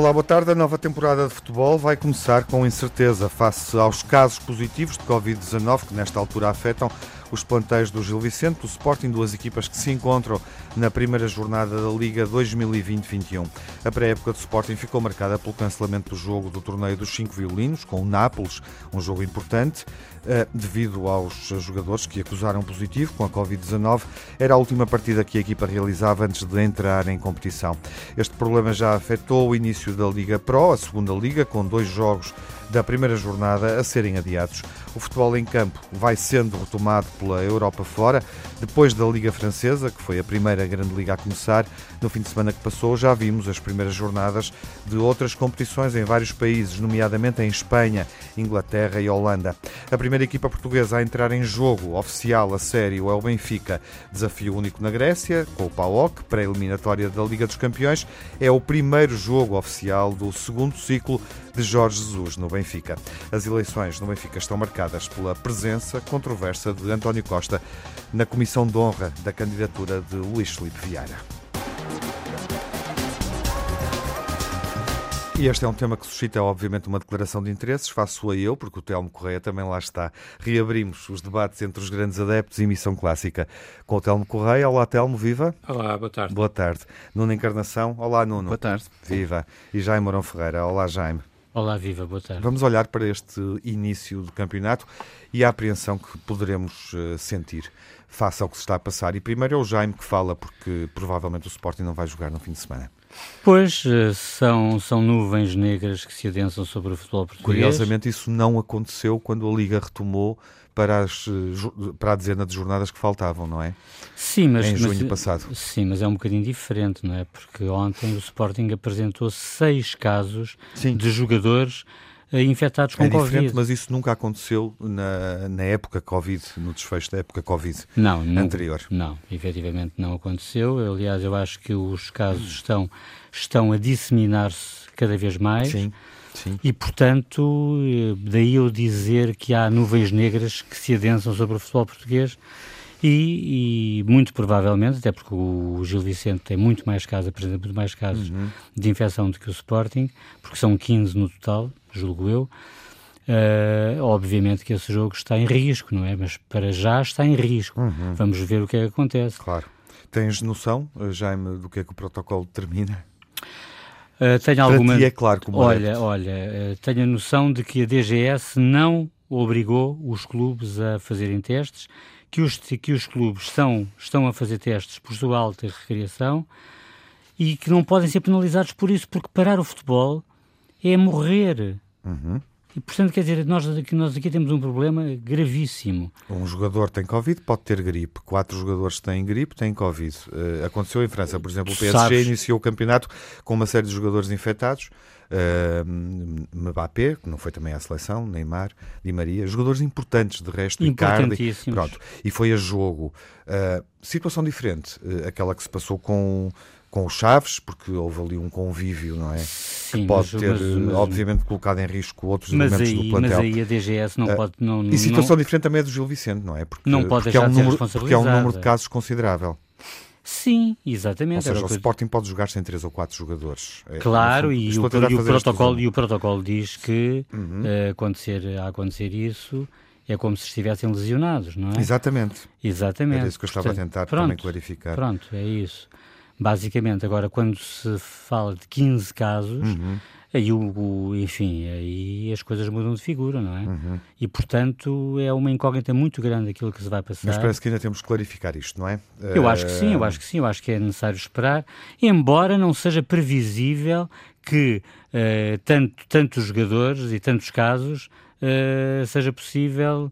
Olá, boa tarde. A nova temporada de futebol vai começar com incerteza face aos casos positivos de Covid-19 que nesta altura afetam os plantéis do Gil Vicente, do Sporting, duas equipas que se encontram na primeira jornada da Liga 2020-21. A pré-época do Sporting ficou marcada pelo cancelamento do jogo do torneio dos cinco violinos com o Nápoles, um jogo importante, eh, devido aos jogadores que acusaram positivo com a Covid-19. Era a última partida que a equipa realizava antes de entrar em competição. Este problema já afetou o início da Liga Pro, a segunda liga, com dois jogos da primeira jornada a serem adiados. O futebol em campo vai sendo retomado pela Europa fora. Depois da Liga Francesa, que foi a primeira grande liga a começar, no fim de semana que passou, já vimos as primeiras jornadas de outras competições em vários países, nomeadamente em Espanha, Inglaterra e Holanda. A primeira equipa portuguesa a entrar em jogo oficial a sério é o Benfica. Desafio único na Grécia, com o PAOK, pré-eliminatória da Liga dos Campeões. É o primeiro jogo oficial do segundo ciclo de Jorge Jesus no Benfica. As eleições no Benfica estão marcadas pela presença controversa de António Costa na comissão de honra da candidatura de Luís Felipe Vieira. E este é um tema que suscita, obviamente, uma declaração de interesses, faço-a eu, porque o Telmo Correia também lá está. Reabrimos os debates entre os grandes adeptos e missão clássica com o Telmo Correia. Olá, Telmo, viva. Olá, boa tarde. Boa tarde. Nuno Encarnação. Olá, Nuno. Boa tarde. Viva. E Jaime Morão Ferreira. Olá, Jaime. Olá, viva, boa tarde. Vamos olhar para este início do campeonato e a apreensão que poderemos uh, sentir face ao que se está a passar. E primeiro é o Jaime que fala, porque provavelmente o Sporting não vai jogar no fim de semana. Pois, eh, são, são nuvens negras que se adensam sobre o futebol português. Curiosamente, isso não aconteceu quando a Liga retomou para, as, eh, para a dezena de jornadas que faltavam, não é? Sim, mas... Em junho mas, passado. Sim, mas é um bocadinho diferente, não é? Porque ontem o Sporting apresentou seis casos sim. de jogadores eh, infectados com é Covid. diferente, mas isso nunca aconteceu na, na época Covid, no desfecho da época Covid não, anterior. Não, não, efetivamente não aconteceu. Aliás, eu acho que os casos estão, estão a disseminar-se cada vez mais. Sim. Sim. E, portanto, eh, daí eu dizer que há nuvens negras que se adensam sobre o futebol português e, e, muito provavelmente, até porque o Gil Vicente tem muito mais casos, apresenta muito mais casos uhum. de infecção do que o Sporting, porque são 15 no total, julgo eu. Uh, obviamente que esse jogo está em risco, não é? Mas para já está em risco. Uhum. Vamos ver o que é que acontece. Claro. Tens noção, Jaime, do que é que o protocolo termina? Uh, tenho alguma. Ti é claro como Olha, olha, uh, tenho a noção de que a DGS não obrigou os clubes a fazerem testes, que os, que os clubes estão, estão a fazer testes por sua alta recriação e que não podem ser penalizados por isso, porque parar o futebol é morrer. Uhum. E, portanto, quer dizer, nós aqui, nós aqui temos um problema gravíssimo. Um jogador tem Covid, pode ter gripe. Quatro jogadores têm gripe, têm Covid. Uh, aconteceu em França, por exemplo, o PSG Sabes. iniciou o campeonato com uma série de jogadores infectados. Uh, Mbappé, que não foi também à seleção, Neymar, Di Maria, jogadores importantes de resto, Icardi, pronto, e foi a jogo. Uh, situação diferente, aquela que se passou com com os Chaves, porque houve ali um convívio, não é? Sim, que pode mas, ter, mas, mas, obviamente, colocado em risco outros elementos aí, do plantel. Mas aí a DGS não uh, pode. Não, e situação não, diferente também é do Gil Vicente, não é? Porque, não pode porque é um número, Porque é um número de casos considerável. Sim, exatamente. Ou seja, o Sporting pode jogar sem três ou quatro jogadores. É, claro, e, o, e, o protocolo, e o protocolo diz que uhum. uh, acontecer, a acontecer isso é como se estivessem lesionados, não é? Exatamente. Exatamente. Era isso que eu estava Portanto, a tentar pronto, também clarificar. Pronto, é isso. Basicamente, agora, quando se fala de 15 casos, uhum. aí, o, enfim, aí as coisas mudam de figura, não é? Uhum. E, portanto, é uma incógnita muito grande aquilo que se vai passar. Mas parece que ainda temos que clarificar isto, não é? Eu acho que sim, eu acho que sim, eu acho que é necessário esperar, embora não seja previsível que uh, tanto, tantos jogadores e tantos casos uh, seja possível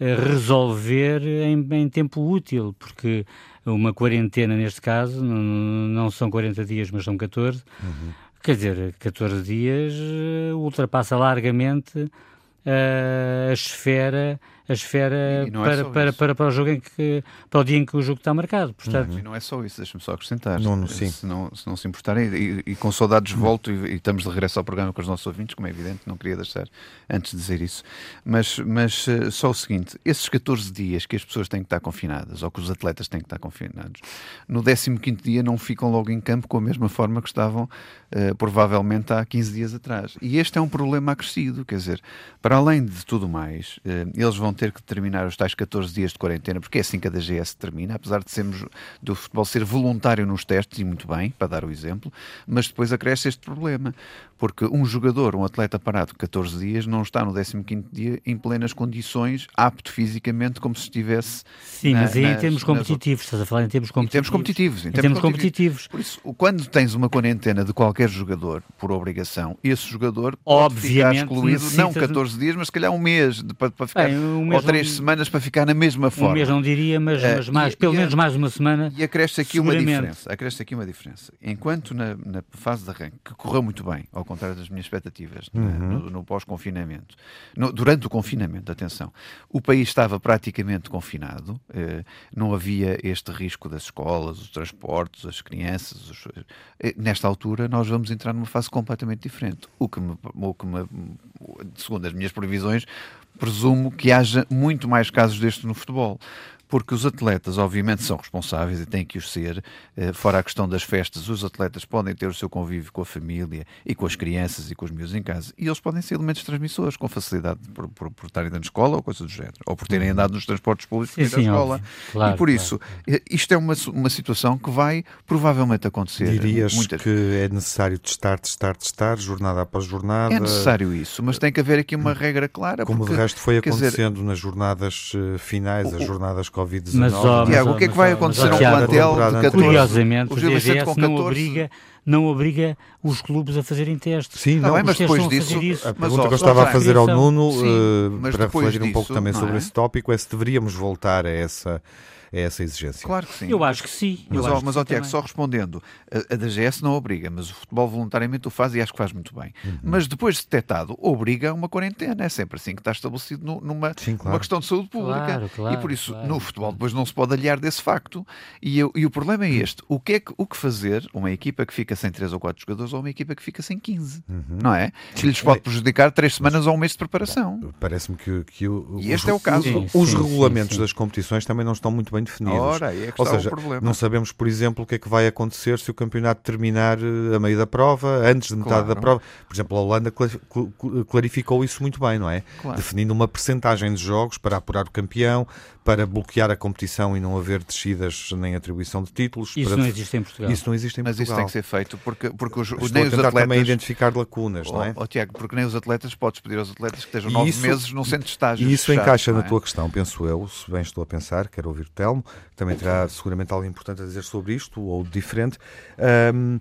uh, resolver em, em tempo útil, porque uma quarentena, neste caso, não, são 40 dias, mas são 14. Uhum. Quer dizer, 14 dias uh, ultrapassa largamente uh, a esfera a esfera é para, é para, para, para, o jogo em que, para o dia em que o jogo está marcado. Portanto, uhum. E não é só isso, deixa-me só acrescentar. Não, não, sim. Se, não, se não se importarem, e, e com saudades volto e, e, estamos de regresso ao programa com os nossos ouvintes, como é evidente, não queria deixar antes de dizer isso. Mas, mas uh, só o seguinte: esses 14 dias que as pessoas têm que estar confinadas, ou que os atletas têm que estar confinados, no 15 dia não ficam logo em campo com a mesma forma que estavam uh, provavelmente há 15 dias atrás. E este é um problema acrescido, quer dizer, para além de tudo mais, uh, eles vão ter que terminar os tais 14 dias de quarentena, porque é assim que a DGS termina, apesar de sermos do futebol ser voluntário nos testes, e muito bem, para dar o exemplo, mas depois acresce este problema, porque um jogador, um atleta parado 14 dias, não está no 15 dia em plenas condições, apto fisicamente, como se estivesse. Sim, na, mas aí nas, em termos competitivos, nas... estás a falar em termos competitivos. Em termos competitivos. Em, em termos, competitivos. competitivos. Por isso, quando tens uma quarentena de qualquer jogador, por obrigação, esse jogador Obviamente, pode ficar excluído, não 14 dias, mas se calhar um mês, de, para, para ficar, Bem, um ou três não... semanas para ficar na mesma forma. Um mês não diria, mas, uh, mas mais, e, pelo e, menos mais uma semana. E acresce aqui uma diferença. Acresce aqui uma diferença. Enquanto na, na fase de arranque, que correu muito bem, ao contrário das minhas expectativas, uhum. no, no pós-confinamento, durante o confinamento, atenção, o país estava praticamente confinado, eh, não havia este risco das escolas, os transportes, as crianças. Os, eh, nesta altura, nós vamos entrar numa fase completamente diferente. O que, me, o que me, segundo as minhas previsões, presumo que haja muito mais casos destes no futebol porque os atletas, obviamente, são responsáveis e têm que os ser. Eh, fora a questão das festas, os atletas podem ter o seu convívio com a família e com as crianças e com os miúdos em casa. E eles podem ser elementos transmissores com facilidade por, por, por estarem na escola ou coisa do género, ou por terem andado nos transportes públicos sim, da escola. Claro, e por isso, claro. Eh, isto é uma, uma situação que vai provavelmente acontecer. Dirias muitas... que é necessário testar, testar, testar, jornada após jornada. É necessário isso, mas tem que haver aqui uma regra clara. Como porque, de resto foi acontecendo dizer, nas jornadas eh, finais, o, as jornadas Covid-19. Mas, ó, Tiago, o que é que vai acontecer a um plantel de 14? Curiosamente, o DGS não obriga, não obriga os clubes a fazerem testes. Sim, não, mas depois disso, a pergunta ó, que eu estava a fazer ao Nuno, sim, uh, para refletir um pouco também sobre é? esse tópico, é se deveríamos voltar a essa é essa exigência. Claro que sim. Eu acho que sim. Mas, ó, mas ó, Tiago, só respondendo, a, a DGS não obriga, mas o futebol voluntariamente o faz e acho que faz muito bem. Uhum. Mas depois de detectado, obriga a uma quarentena. É sempre assim que está estabelecido no, numa, sim, claro. questão de saúde pública. Claro, claro, e por isso, no futebol, depois não se pode aliar desse facto. E, eu, e o problema é este: o que, é que, o que fazer uma equipa que fica sem 3 ou 4 jogadores ou uma equipa que fica sem 15? Uhum. Não é? Que lhes pode prejudicar 3 semanas ou um mês de preparação. Parece-me que, que o, e este os, é o caso. Sim, os sim, regulamentos das competições também não estão muito bem definidos. Ora, é que Ou seja, não sabemos, por exemplo, o que é que vai acontecer se o campeonato terminar eh, a meio da prova, antes de metade claro. da prova. Por exemplo, a Holanda clarificou isso muito bem, não é? Claro. Definindo uma percentagem de jogos para apurar o campeão, para bloquear a competição e não haver descidas nem atribuição de títulos. Isso para... não existe em Portugal. Isso não existe em Mas Portugal. isso tem que ser feito porque, porque os, Estou nem a os atletas... também identificar lacunas, não é? Oh, Tiago, porque nem os atletas, podes pedir aos atletas que estejam nove meses num centro de estágio. E isso fechado, encaixa é? na tua questão, penso eu, se bem estou a pensar, quero ouvir o Telmo, que também terá seguramente algo importante a dizer sobre isto, ou diferente. Um,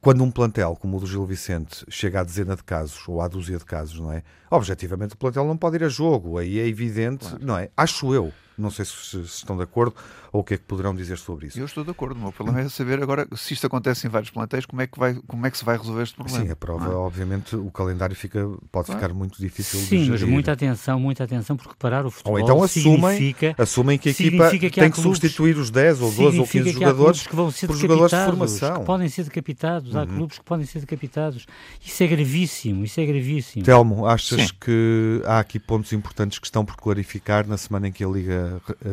quando um plantel como o do Gil Vicente chega à dezena de casos, ou à dúzia de casos, não é? Objetivamente o plantel não pode ir a jogo, aí é evidente, claro. não é? Acho eu, não sei se, se, estão de acordo ou o que é que poderão dizer sobre isso. Eu estou de acordo. O meu problema é saber agora se isto acontece em vários plantéis, como é que, vai, como é que se vai resolver este problema. Sim, a prova, é? obviamente, o calendário fica, pode claro. ficar muito difícil Sim, de mas muita atenção, muita atenção, porque parar o futebol ou então assumem, assumem que a equipa que tem que substituir os 10 ou 12 ou 15 jogadores que vão ser por jogadores de formação. Que podem ser decapitados. Uhum. Há clubes que podem ser decapitados. Isso é gravíssimo, isso é gravíssimo. Telmo, achas Sim. que há aqui pontos importantes que estão por clarificar na semana em que a Liga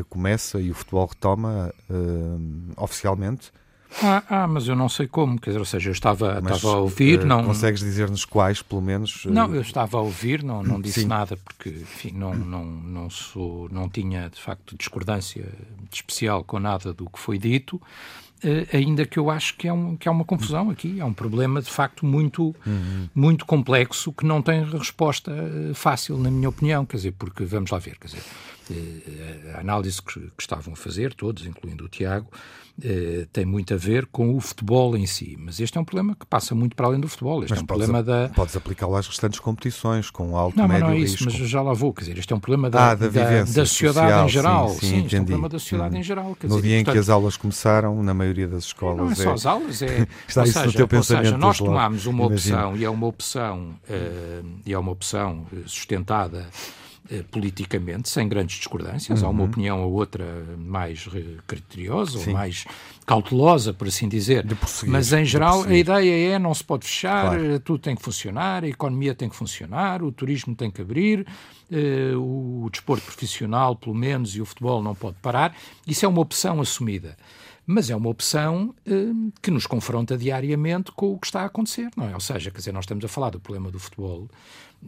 começa e o futebol retoma uh, oficialmente? Ah, ah, mas eu não sei como, quer dizer, ou seja, eu estava, mas, estava a ouvir, uh, não... Consegues dizer-nos quais, pelo menos? Não, eu estava a ouvir, não, não disse Sim. nada, porque, enfim, não, não, não, sou, não tinha, de facto, discordância especial com nada do que foi dito, Uh, ainda que eu acho que é, um, que é uma confusão aqui, é um problema de facto muito, uhum. muito complexo que não tem resposta uh, fácil, na minha opinião, quer dizer, porque vamos lá ver, quer dizer, uh, a análise que, que, estavam a fazer, todos, incluindo o Tiago, eh, tem muito a ver com o futebol em si. Mas este é um problema que passa muito para além do futebol. Este mas é um problema da. Podes aplicá-lo às restantes competições, com alto não, médio Não, não é isso, risco. mas já lá vou. Quer dizer, este é um problema da, ah, da, da, da sociedade social, em geral. Sim, sim, sim este é um problema da sociedade hum. em geral. No dizer, dia portanto, em que as aulas começaram, na maioria das escolas. Não é só as aulas, é. Está ou isso seja, no teu pensamento. Seja, nós tomámos uma opção, e é uma opção, uh, e é uma opção sustentada eh, politicamente, sem grandes discordâncias. Uhum. Há uma uhum. opinião ou outra mais criteriosa Sim. ou mais cautelosa, por assim dizer. Mas, em geral, a ideia é não se pode fechar, claro. Eh, tudo tem que funcionar, a economia tem que funcionar, o turismo tem que abrir, eh, o desporto profissional, pelo menos, e o futebol não pode parar. Isso é uma opção assumida mas é uma opção eh, que nos confronta diariamente com o que está a acontecer, não é? Ou seja, quer dizer, nós estamos a falar do problema do futebol,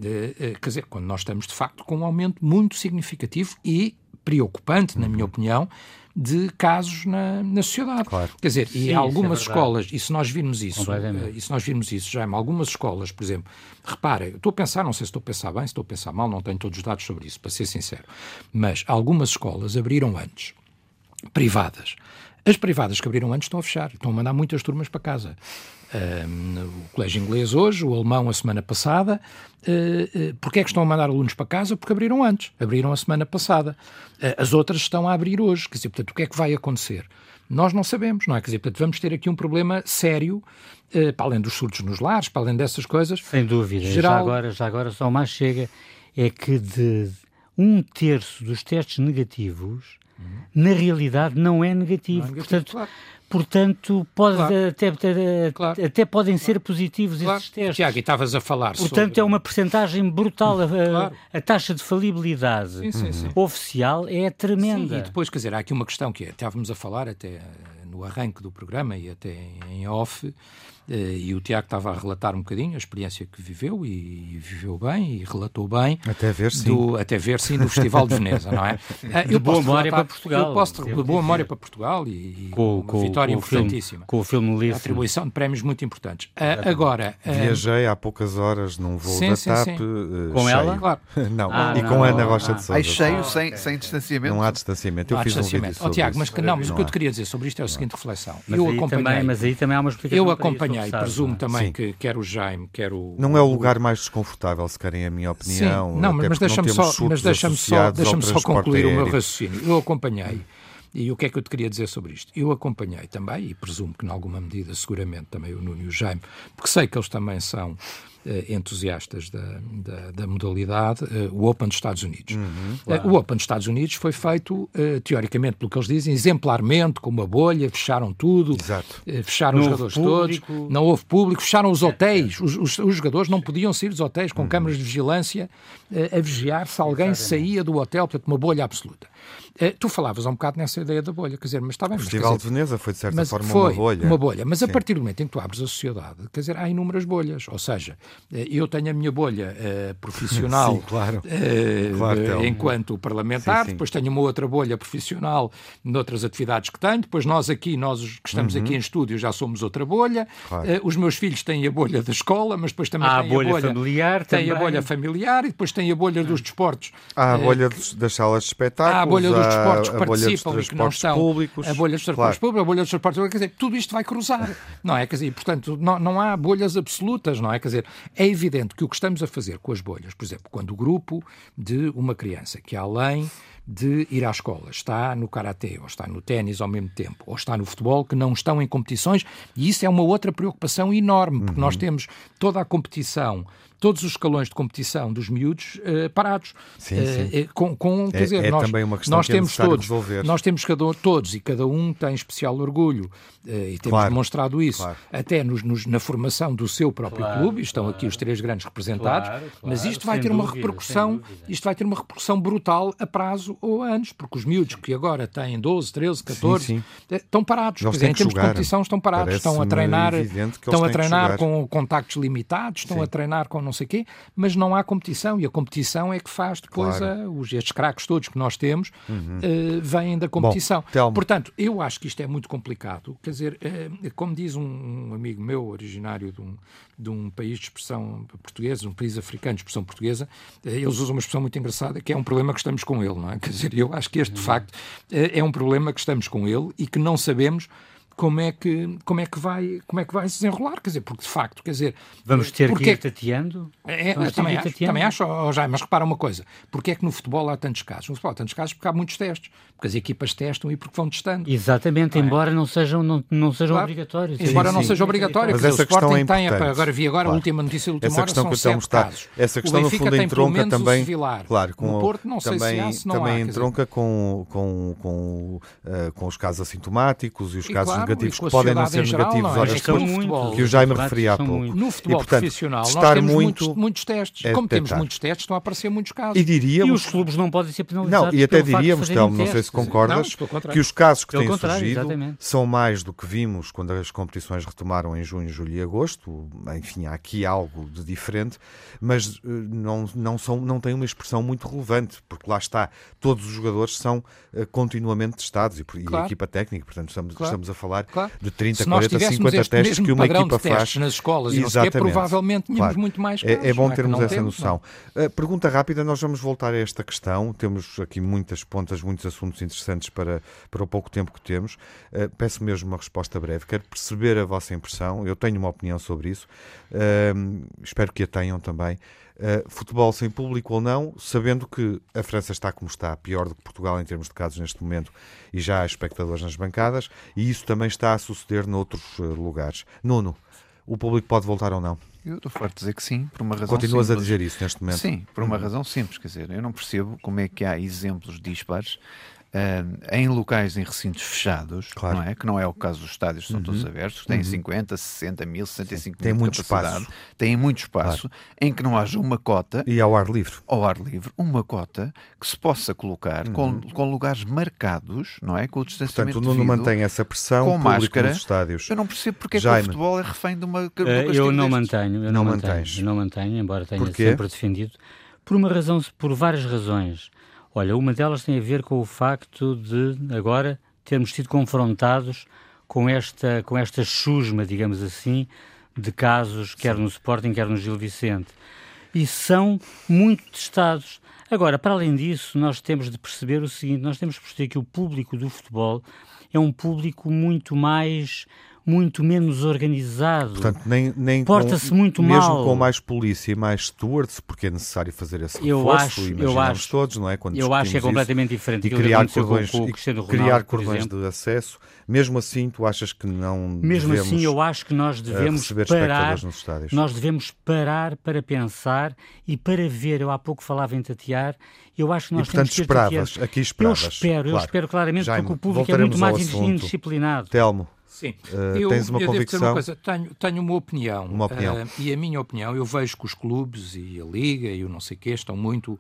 eh, eh, quer dizer, quando nós estamos de facto com um aumento muito significativo e preocupante, na minha uhum. opinião, de casos na, na sociedade. Claro. Quer dizer, Sim, e algumas é escolas, e se nós virmos isso, uh, e se nós virmos isso, já em algumas escolas, por exemplo, reparem, estou a pensar, não sei se estou a pensar bem, se estou a pensar mal, não tenho todos os dados sobre isso, para ser sincero, mas algumas escolas abriram antes, privadas, as privadas que abriram antes estão a fechar, estão a mandar muitas turmas para casa. Um, o colégio inglês hoje, o alemão a semana passada. Uh, uh, Porquê é que estão a mandar alunos para casa? Porque abriram antes, abriram a semana passada. Uh, as outras estão a abrir hoje. Quer dizer, portanto, o que é que vai acontecer? Nós não sabemos, não é? Quer dizer, portanto, vamos ter aqui um problema sério, uh, para além dos surtos nos lares, para além dessas coisas. Sem dúvida. Geral... Já, agora, já agora só mais chega é que de um terço dos testes negativos na realidade não é negativo. Não é negativo portanto, claro. portanto pode, claro. até, até, claro. até podem ser positivos esses testes. Tiago, estavas a falar Portanto, sobre... é uma percentagem brutal. A, a, taxa de falibilidade sim, sim, sim. oficial é tremenda. e depois, quer dizer, há aqui uma questão que é, estávamos a falar até no arranque do programa e até em off, eh, e o Tiago estava a relatar um bocadinho a experiência que viveu e, viveu bem e relatou bem. Até ver sim. Do, até ver sim do Festival de Veneza, não é? Eh, eu de boa memória para Portugal. Eu posso, de boa memória para Portugal e, com, uma com, vitória com importantíssima. Filme, com o filme Lisse. Atribuição de prémios muito importantes. Uh, agora... Uh, Viajei há poucas horas num voo sim, da sim, TAP. Sim. Uh, com cheio. ela? Claro. não, ah, e não, com Ana Rocha ah, de Sousa. Aí cheio, ah, sem, okay. sem distanciamento. Não há distanciamento. Eu fiz um vídeo sobre oh, Tiago, mas, que, não, mas o que eu te queria dizer sobre isto é a seguinte reflexão. Mas eu acompanhei... mas aí também há uma explicação Eu acompanhei, presumo também também Sim. que quer o Jaime, quer o. Não é o lugar mais desconfortável, se querem a minha opinião. Sim. Não, mas deixa-me só, mas deixa só, deixa só concluir aéreo. o meu raciocínio. Eu acompanhei. E o que é que eu te queria dizer sobre isto? Eu acompanhei também, e presumo que, em alguma medida, seguramente também o Nuno e o Jaime, porque sei que eles também são eh, entusiastas da, da, da modalidade, eh, o Open dos Estados Unidos. Uhum, eh, claro. O Open dos Estados Unidos foi feito, teoricamente, pelo que eles dizem, exemplarmente, com uma bolha, fecharam tudo, fecharam não os jogadores público. todos, não houve público, fecharam os hotéis, os, os, os jogadores não podiam sair dos hotéis com uhum. câmaras de vigilância a vigiar se alguém Exatamente. saía do hotel, portanto, uma bolha absoluta. Tu falavas um bocado nessa ideia da bolha, quer dizer, mas está bem. O Festival mas, de Veneza foi, de certa forma, foi uma bolha. Uma bolha, mas Sim. a partir do momento em que tu abres a sociedade, quer dizer, há inúmeras bolhas, ou seja, eh, eu tenho a minha bolha uh, profissional sim, claro. Uh, claro, enquanto parlamentar, sim, sim. depois tenho uma outra bolha profissional noutras atividades que tenho, depois nós aqui, nós que estamos uhum. aqui em estúdio, já somos outra bolha, claro. uh, os meus filhos têm a bolha da escola, mas depois também há têm a bolha, bolha familiar, tem também. a bolha familiar e depois tem a bolha dos desportos. Há a bolha das salas de espetáculos, há a bolha dos desportos que participam e que não estão, públicos, a bolha dos transportes claro. públicos, a bolha dos transportes públicos, quer dizer, tudo isto vai cruzar, não é? Quer dizer, portanto, não, não há bolhas absolutas, não é? Quer dizer, é evidente que o que estamos a fazer com as bolhas, por exemplo, quando o grupo de uma criança que além de ir à escola, está no karatê, ou está no ténis ao mesmo tempo, ou está no futebol, que não estão em competições, e isso é uma outra preocupação enorme, porque uhum. nós temos toda a competição todos os escalões de competição dos miúdos uh, parados. Sim, uh, sim. Com, com, quer é, dizer, é nós, também uma questão nós que temos é todos, resolver. Nós temos cada, todos e cada um tem especial orgulho uh, e temos claro, demonstrado isso claro. até nos, nos, na formação do seu próprio claro, clube. Estão aqui os três grandes representados, mas isto vai ter dúvida, uma repercussão, isto vai ter uma repercussão brutal a prazo ou anos, porque os miúdos que agora têm 12, 13, 14 sim, sim. estão parados. Quer dizer, em termos de competição estão parados, estão a treinar, estão a treinar com contactos limitados, estão a treinar com não sei o quê, mas não há competição e a competição é que faz depois claro. os, estes craques todos que nós temos uhum. uh, vêm da competição. Bom, Portanto, eu acho que isto é muito complicado. Quer dizer, uh, como diz um, um, amigo meu, originário de um, de um país de expressão portuguesa, um país africano de expressão portuguesa, uh, eles usam uma expressão muito engraçada que é um problema que estamos com ele, não é? Quer dizer, eu acho que este, de facto, é um problema que estamos com ele e que não sabemos como é que como é que vai como é que vai se desenrolar, quer dizer, porque de facto, quer dizer, vamos ter porque... que ir tateando. É, é também, acho, também acho, oh, já, mas repara uma coisa, porque é que no futebol há tantos casos? No futebol há tantos casos porque há muitos testes, porque as equipas testam e porque vão testando. Exatamente, não é? embora não sejam não, não sejam claro. obrigatórios. Embora sim, não sim. seja obrigatório, mas essa o Sporting é tem, agora vi agora claro. a última notícia do última essa hora, questão são que está, casos. Essa questão no fundo entronca também, claro, com o Porto não também, sei se há, se não também entronca com com com, uh, com os casos assintomáticos e os casos negativos que podem não ser negativos horas depois, que o Jaime referia há pouco. No futebol profissional nós temos muitos testes, é como temos muitos testes, estão a aparecer muitos casos. E diríamos... E os clubes não podem ser penalizados Não, e até diríamos, Telmo, não sei se concordas, não, que os casos que têm surgido exatamente. são mais do que vimos quando as competições retomaram em junho, julho e agosto. Enfim, há aqui algo de diferente, mas eh, não, não, são, não tem uma expressão muito relevante, porque lá está, todos os jogadores são uh, continuamente testados e, claro. e, a equipa técnica, portanto estamos, claro. estamos a falar claro. de 30, 40, 50 testes que uma equipa faz. nas escolas e não sei, provavelmente tínhamos claro. muito mais casos. É, é bom termos essa temos, noção. Uh, pergunta rápida, nós vamos voltar a esta questão. Temos aqui muitas pontas, muitos assuntos interessantes para, para o pouco tempo que temos. Uh, peço mesmo uma resposta breve. Quero perceber a vossa impressão. Eu tenho uma opinião sobre isso. Uh, espero que a tenham também. Uh, futebol sem público ou não, sabendo que a França está como está, pior do que Portugal em termos de casos neste momento, e já há espectadores nas bancadas, e isso também está a suceder noutros uh, lugares. Nuno, o público pode voltar ou não? Eu estou forte a dizer que sim, por uma razão Continuas simples. a dizer isso neste momento? Sim, por uma uhum. razão simples. Quer dizer, eu não percebo como é que há exemplos dispares em locais, em recintos fechados, claro. não é? que não é o caso dos estádios que são uhum. todos abertos, que têm uhum. 50, 60 mil, 65 Tem mil muito de capacidade, espaço. têm muito espaço, claro. em que não haja uma cota. E ao ar livre. Ao ar livre, uma cota que se possa colocar uhum. com, com lugares marcados, não é? Com o distanciamento Portanto, o Nuno mantém essa pressão com máscara nos estádios. Eu não percebo porque é que o futebol é refém de uma. Uh, eu não mantenho, eu não, não mantenho, eu não mantenho, embora tenha sempre defendido, por uma razão, por várias razões. Olha, uma delas tem a ver com o facto de agora termos sido confrontados com esta, com esta chusma, digamos assim, de casos, quer no Sporting, quer no Gil Vicente. E são muito testados. Agora, para além disso, nós temos de perceber o seguinte: nós temos de perceber que o público do futebol é um público muito mais muito menos organizado. Portanto, nem, nem porta-se muito mesmo mal. Mesmo com mais polícia e mais stewards, porque é necessário fazer esse reforço, eu acho, eu acho, todos, não é? Quando eu acho que é completamente diferente e criar cordões, com, Ronaldo, criar cordões de acesso. Mesmo assim, tu achas que não Mesmo devemos, assim, eu acho que nós eh, devemos parar, nós devemos parar para pensar e para ver. Eu há pouco falava em tatear. Eu acho que nós e, portanto, temos que esperavas, aqui esperavas. Eu espero, claro. eu espero claramente, Jaime, porque o público é muito mais indisciplinado. Telmo. Sim, uh, eu, tens uma eu convicção? Devo dizer uma coisa, tenho, tenho uma opinião. Uma opinião. Uh, e a minha opinião, eu vejo que os clubes e a Liga e o não sei o quê estão muito uh,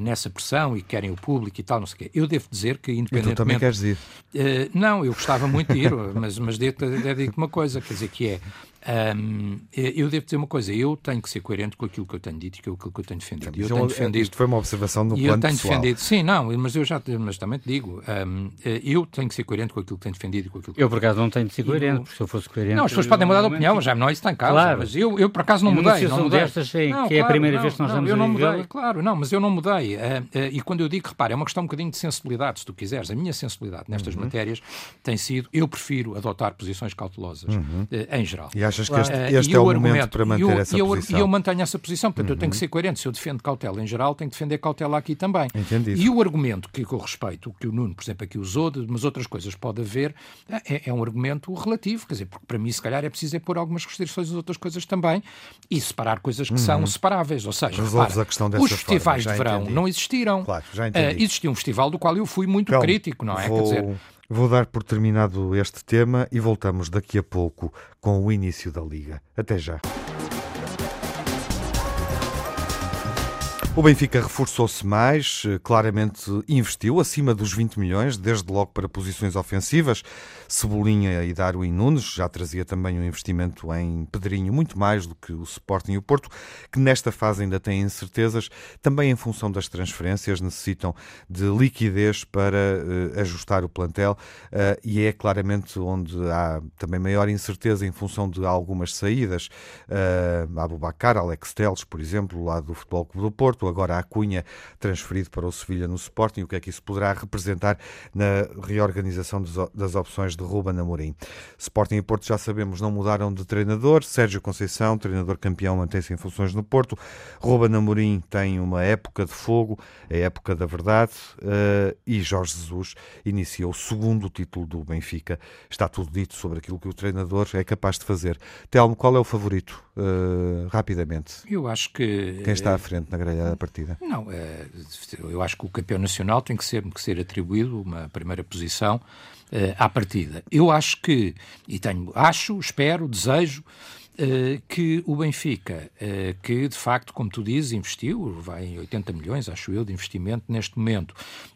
nessa pressão e querem o público e tal, não sei o quê. Eu devo dizer que, independentemente... E tu também queres ir? não, eu gostava muito de ir, mas, mas devo, devo dizer uma coisa, quer dizer, que é um, eu devo dizer uma coisa, eu tenho que ser coerente com aquilo que eu tenho dito e com aquilo que eu tenho defendido. Eu tenho defendido isto foi uma observação no plano eu tenho pessoal. defendido, sim, não, mas eu já mas também te digo, um, eu tenho que ser coerente com aquilo que tenho defendido e com aquilo que Eu por acaso não tenho de ser coerente, porque se eu fosse coerente. Não, as pessoas podem mudar de opinião, já não, isso está em causa, claro. mas eu, eu por acaso não mudei. Não mudei. Destas, é, não, que claro, é a primeira não, vez que nós estamos eu não mudei, ver. claro, não, mas eu não mudei. Uh, uh, e quando eu digo, repara, é uma questão um bocadinho de sensibilidade, se tu quiseres. A minha sensibilidade nestas uhum. matérias tem sido, eu prefiro adotar posições cautelosas, uhum. uh, em geral. E achas que este, este é o momento para manter eu, essa eu, posição. E eu mantenho essa posição, portanto uhum. eu tenho que uhum. ser coerente. Se eu defendo cautela em geral, tenho que defender cautela aqui também. Entendido. E o argumento que eu respeito, que o Nuno, por exemplo, aqui usou, de, mas outras coisas pode haver, é, é, um argumento relativo, quer dizer, porque para mim, se calhar, é preciso é pôr algumas restrições nas outras coisas também e separar coisas que uhum. são separáveis. Ou seja, repara, a questão dessa os festivais forma, de verão entendi. não existiram. Claro, já entendi. Uh, existia um festival do qual eu fui muito Calma, crítico, não é? Vou... Quer dizer, Vou dar por terminado este tema e voltamos daqui a pouco com o início da Liga. Até já. O Benfica reforçou-se mais, claramente investiu acima dos 20 milhões, desde logo para posições ofensivas. Cebolinha e Darwin Nunes já trazia também um investimento em Pedrinho, muito mais do que o Sporting e o Porto, que nesta fase ainda têm incertezas, também em função das transferências, necessitam de liquidez para uh, ajustar o plantel uh, e é claramente onde há também maior incerteza em função de algumas saídas. Uh, Abubacar, Alex Teles, por exemplo, lá do Futebol Clube do Porto, agora a Cunha transferido para o Sevilha no Sporting, o que é que isso poderá representar na reorganização das opções de de Ruben Amorim. Sporting e Porto, já sabemos, não mudaram de treinador. Sérgio Conceição, treinador campeão, mantém-se em funções no Porto. Ruben Amorim tem uma época de fogo, a época da verdade, uh, e Jorge Jesus inicia o segundo título do Benfica. Está tudo dito sobre aquilo que o treinador é capaz de fazer. Telmo, qual é o favorito? Uh, rapidamente. Eu acho que. Quem está à frente na grelha da partida? Não, eu acho que o campeão nacional tem que ser, que ser atribuído uma primeira posição uh, à partida. Eu acho que, e tenho, acho, espero, desejo Uh, que o Benfica, uh, que de facto, como tu dizes, investiu, vai em 80 milhões, acho eu, de investimento neste momento,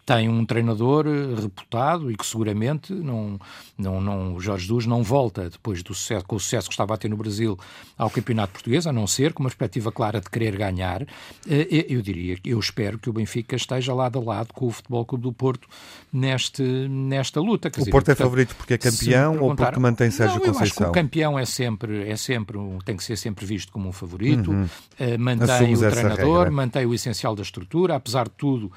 tem um treinador eh, reputado e que seguramente não, não, não, o Jorge Jesus não volta depois do sucesso, com o sucesso que estava a ter no Brasil ao Campeonato Português, a não ser com uma perspectiva clara de querer ganhar. Eh, eu diria, eu espero que o Benfica esteja lado a lado com o Futebol Clube do Porto neste, nesta luta. Quer o dizer, Porto é favorito porque é campeão ou porque mantém Sérgio não, Conceição? Eu acho que o campeão é sempre, é sempre tem que ser sempre visto como um favorito, uhum. uh, mantém o treinador, mantém o essencial da estrutura, apesar de tudo, uh,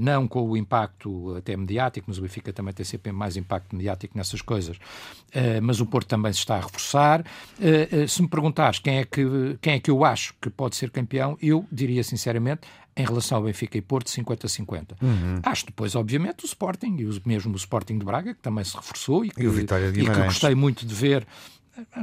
não com o impacto até mediático, mas o Benfica também tem sempre mais impacto mediático nessas coisas. Uh, mas o Porto também se está a reforçar. Se me perguntares quem é, que, quem é que eu acho que pode ser campeão, eu diria sinceramente em relação ao Benfica e Porto, 50-50. Uhum. Acho depois, obviamente, o Sporting, e mesmo o Sporting de Braga, que também se reforçou e que, e, e que gostei muito de ver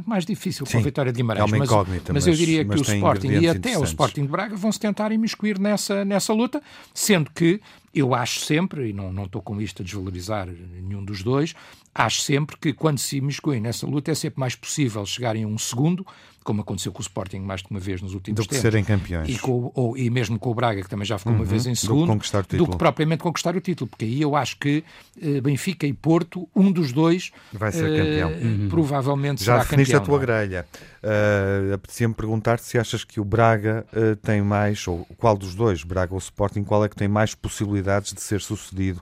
mais difícil Sim, com a Vitória de Guimarães, é mas, mas, mas, eu diria que o Sporting e até o Sporting de Braga vão se tentar imiscuir nessa, nessa luta, sendo que eu acho sempre, e não, não estou com isto a desvalorizar nenhum dos dois, acho sempre que quando se imiscuem nessa luta é sempre mais possível chegarem a um segundo, como aconteceu com o Sporting mais de uma vez nos últimos do tempos. serem campeões. E, com, ou, e mesmo com o Braga, que também já ficou uhum, uma vez em segundo, do que, do que, propriamente conquistar o título. Porque aí eu acho que uh, Benfica e Porto, um dos dois, vai ser uh, campeão. Uhum. Provavelmente já será campeão. Já definiste a tua é? grelha. Uh, Apetecia-me perguntar se achas que o Braga uh, tem mais, ou qual dos dois, Braga ou Sporting, qual é que tem mais possibilidades de ser sucedido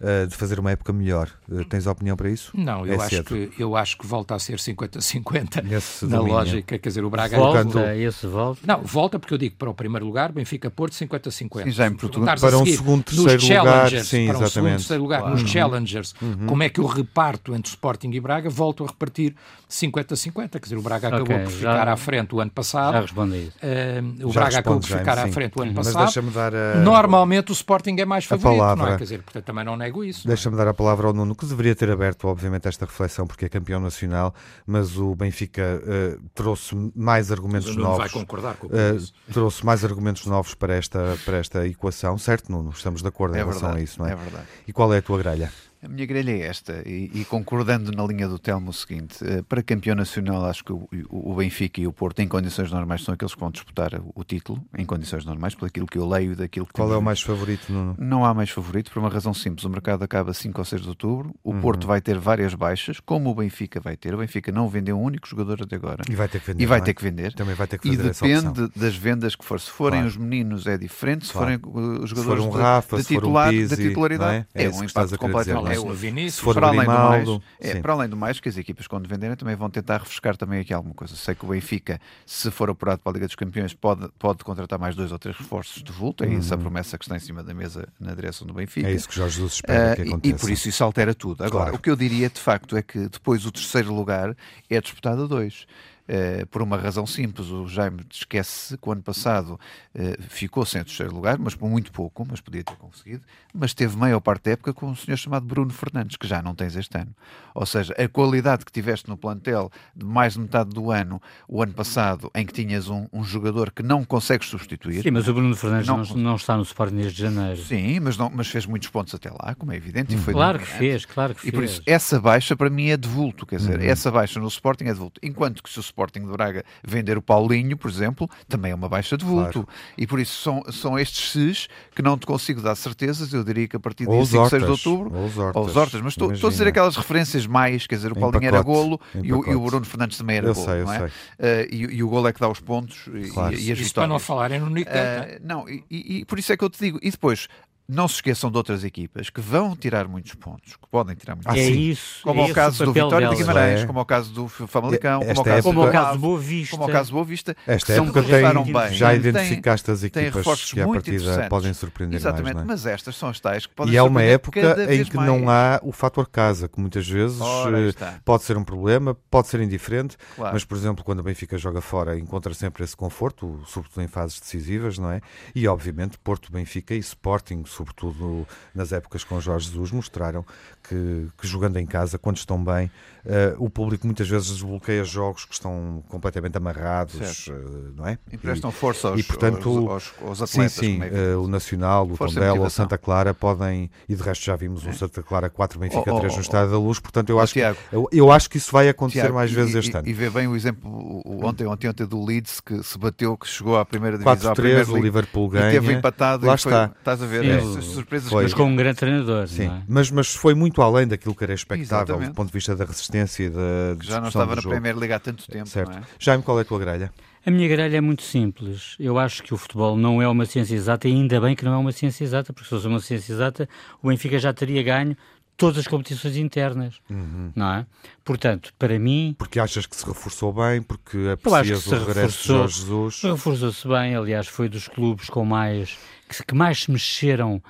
uh, de fazer uma época melhor. Uh, tens opinião para isso? Não, eu, é acho, que, eu acho que volta a ser 50-50 na domínio. lógica. Quer dizer, o Braga... Volta, é esse volta? Não, volta porque eu digo para o primeiro lugar, Benfica-Porto 50-50. Já em Portugal, para um segundo, terceiro lugar. Sim, para um segundo, terceiro lugar, claro. nos uhum. Challengers. Uhum. Como é que eu reparto entre Sporting e Braga? Volto a repartir 50-50. Quer dizer, o Braga acabou okay, por ficar já, à frente o ano passado. Já respondi isso. Uh, o já Braga acabou por ficar à frente o ano uhum. passado. Dar a... Normalmente o Sporting é mais favorito, não é? Quer dizer, portanto, também não nego isso. É? Deixa-me dar a palavra ao Nuno, que deveria ter aberto, obviamente, esta reflexão, porque é campeão nacional, mas o Benfica uh, trouxe mais argumentos mas o Nuno novos. vai concordar com o uh, Trouxe mais argumentos novos para esta, para esta equação, certo, Nuno? Estamos de acordo é em relação verdade, a isso, não é? É verdade. E qual é a tua grelha? A minha grelha é esta, e, e, concordando na linha do Telmo o seguinte, uh, para campeão nacional acho que o, o, Benfica e o Porto em condições normais são aqueles que vão disputar o, título, em condições normais, por aquilo que eu leio daquilo que... Qual é o mais favorito, Nuno? Não há mais favorito, por uma razão simples, o mercado acaba 5 ou 6 de outubro, o uhum. Porto vai ter várias baixas, como o Benfica vai ter, o Benfica não vendeu um único jogador até agora. E vai ter que vender. E vai é? ter que vender. Também vai ter que fazer E depende das vendas que for, se forem claro. os meninos é diferente, se claro. forem os jogadores for um Rafa, de, de titular, um Pizzi, da titularidade, é? é, um impacto completamente... É o Vinícius, para além, mais, é, para além do mais, que as equipas, quando venderem, também vão tentar refrescar também aqui alguma coisa. Sei que o Benfica, se for apurado para a Liga dos Campeões, pode, pode contratar mais dois ou três reforços de vulto. É essa a uhum. promessa que está em cima da mesa na direção do Benfica. É isso que Jorge Jesus espera uh, que aconteça. E, e por isso isso altera tudo. Agora, claro. o que eu diria de facto é que depois o terceiro lugar é disputado a dois. Uh, por uma razão simples. O Jaime esquece que o ano passado uh, ficou sem o terceiro lugar, mas por muito pouco, mas podia ter conseguido, mas teve maior parte da época com um senhor chamado Bruno Fernandes, que já não tens este ano. Ou seja, a qualidade que tiveste no plantel de mais de metade do ano, o ano passado, em que tinhas um, um jogador que não consegues substituir. Sim, mas o Bruno Fernandes não, não, não está no Sporting desde janeiro. Sim, mas, não, mas fez muitos pontos até lá, como é evidente. E foi claro que fez, claro que e fez. E por isso, essa baixa para mim é de vulto, quer dizer, uhum. essa baixa no Sporting é de vulto. Enquanto que se o Sporting de Braga vender o Paulinho, por exemplo, também é uma baixa de vulto. Claro. E por isso são, são estes SES que não te consigo dar certezas. Eu diria que a partir de 5, 6 de outubro, ou os Hortas, ou os Hortas mas estou, estou a dizer aquelas referências mais, quer dizer, o Paulinho pacote, era golo e o, e o, Bruno Fernandes também era eu golo. Sei, eu é? sei. Uh, e, e, o golo é que dá os pontos claro. e, e as Isso para não falarem no Nicata. Uh, não, e, e, por isso é que eu te digo. E depois, não se esqueçam de outras equipas que vão tirar muitos pontos, que podem tirar muitos ah, pontos. É isso. Como é o caso do Vitória de Guimarães, é. como o caso do Famalicão, como, caso, como o caso do Boa Vista. Como o caso do Boa Vista. Esta época tem, bem, já identificaste as equipas que à partida podem surpreender Exatamente, mais, mas estas são as tais que podem E é uma época em que não há o fator casa, que muitas vezes eh, pode ser um problema, pode ser indiferente, claro. mas por exemplo, quando o Benfica joga fora, encontra sempre esse conforto, sobretudo em fases decisivas, não é? E obviamente Porto, Benfica e Sporting, sobretudo nas épocas com Jorge Jesus, mostraram que, que jogando em casa, quando estão bem, uh, o público muitas vezes desbloqueia jogos que estão completamente amarrados, uh, não é? Emprestam força aos, e, portanto, aos, aos, atletas. Sim, sim, é uh, o Nacional, o Tondela, o Santa Clara podem, e de resto já vimos é. o Santa Clara 4, Benfica oh, 3 oh, no Estádio da Luz, portanto eu acho, Tiago, que, eu, eu, acho que isso vai acontecer Tiago, mais vezes e, este ano. E vê bem o exemplo ontem, ontem, ontem do Leeds que se bateu, que chegou à primeira divisão, 4-3, o Liverpool ganha, e teve empatado lá e foi, está. Estás a ver, sim, é, surpresas. Foi. Mas com um grande treinador. Sim, é? mas, mas foi muito além daquilo que era expectável Exatamente. do ponto de vista da resistência e da Já não estava na Premier League há tanto tempo. Certo. É? Jaime, qual é a tua grelha? A minha grelha é muito simples. Eu acho que o futebol não é uma ciência exata e ainda bem que não é uma ciência exata, porque se fosse uma ciência exata, o Benfica já teria ganho todas as competições internas, uhum. não é? Portanto, para mim... Porque achas que se reforçou bem, porque aprecias o regresso de Jorge Jesus? Reforçou-se bem, aliás, foi dos clubes com mais... que, que mais se mexeram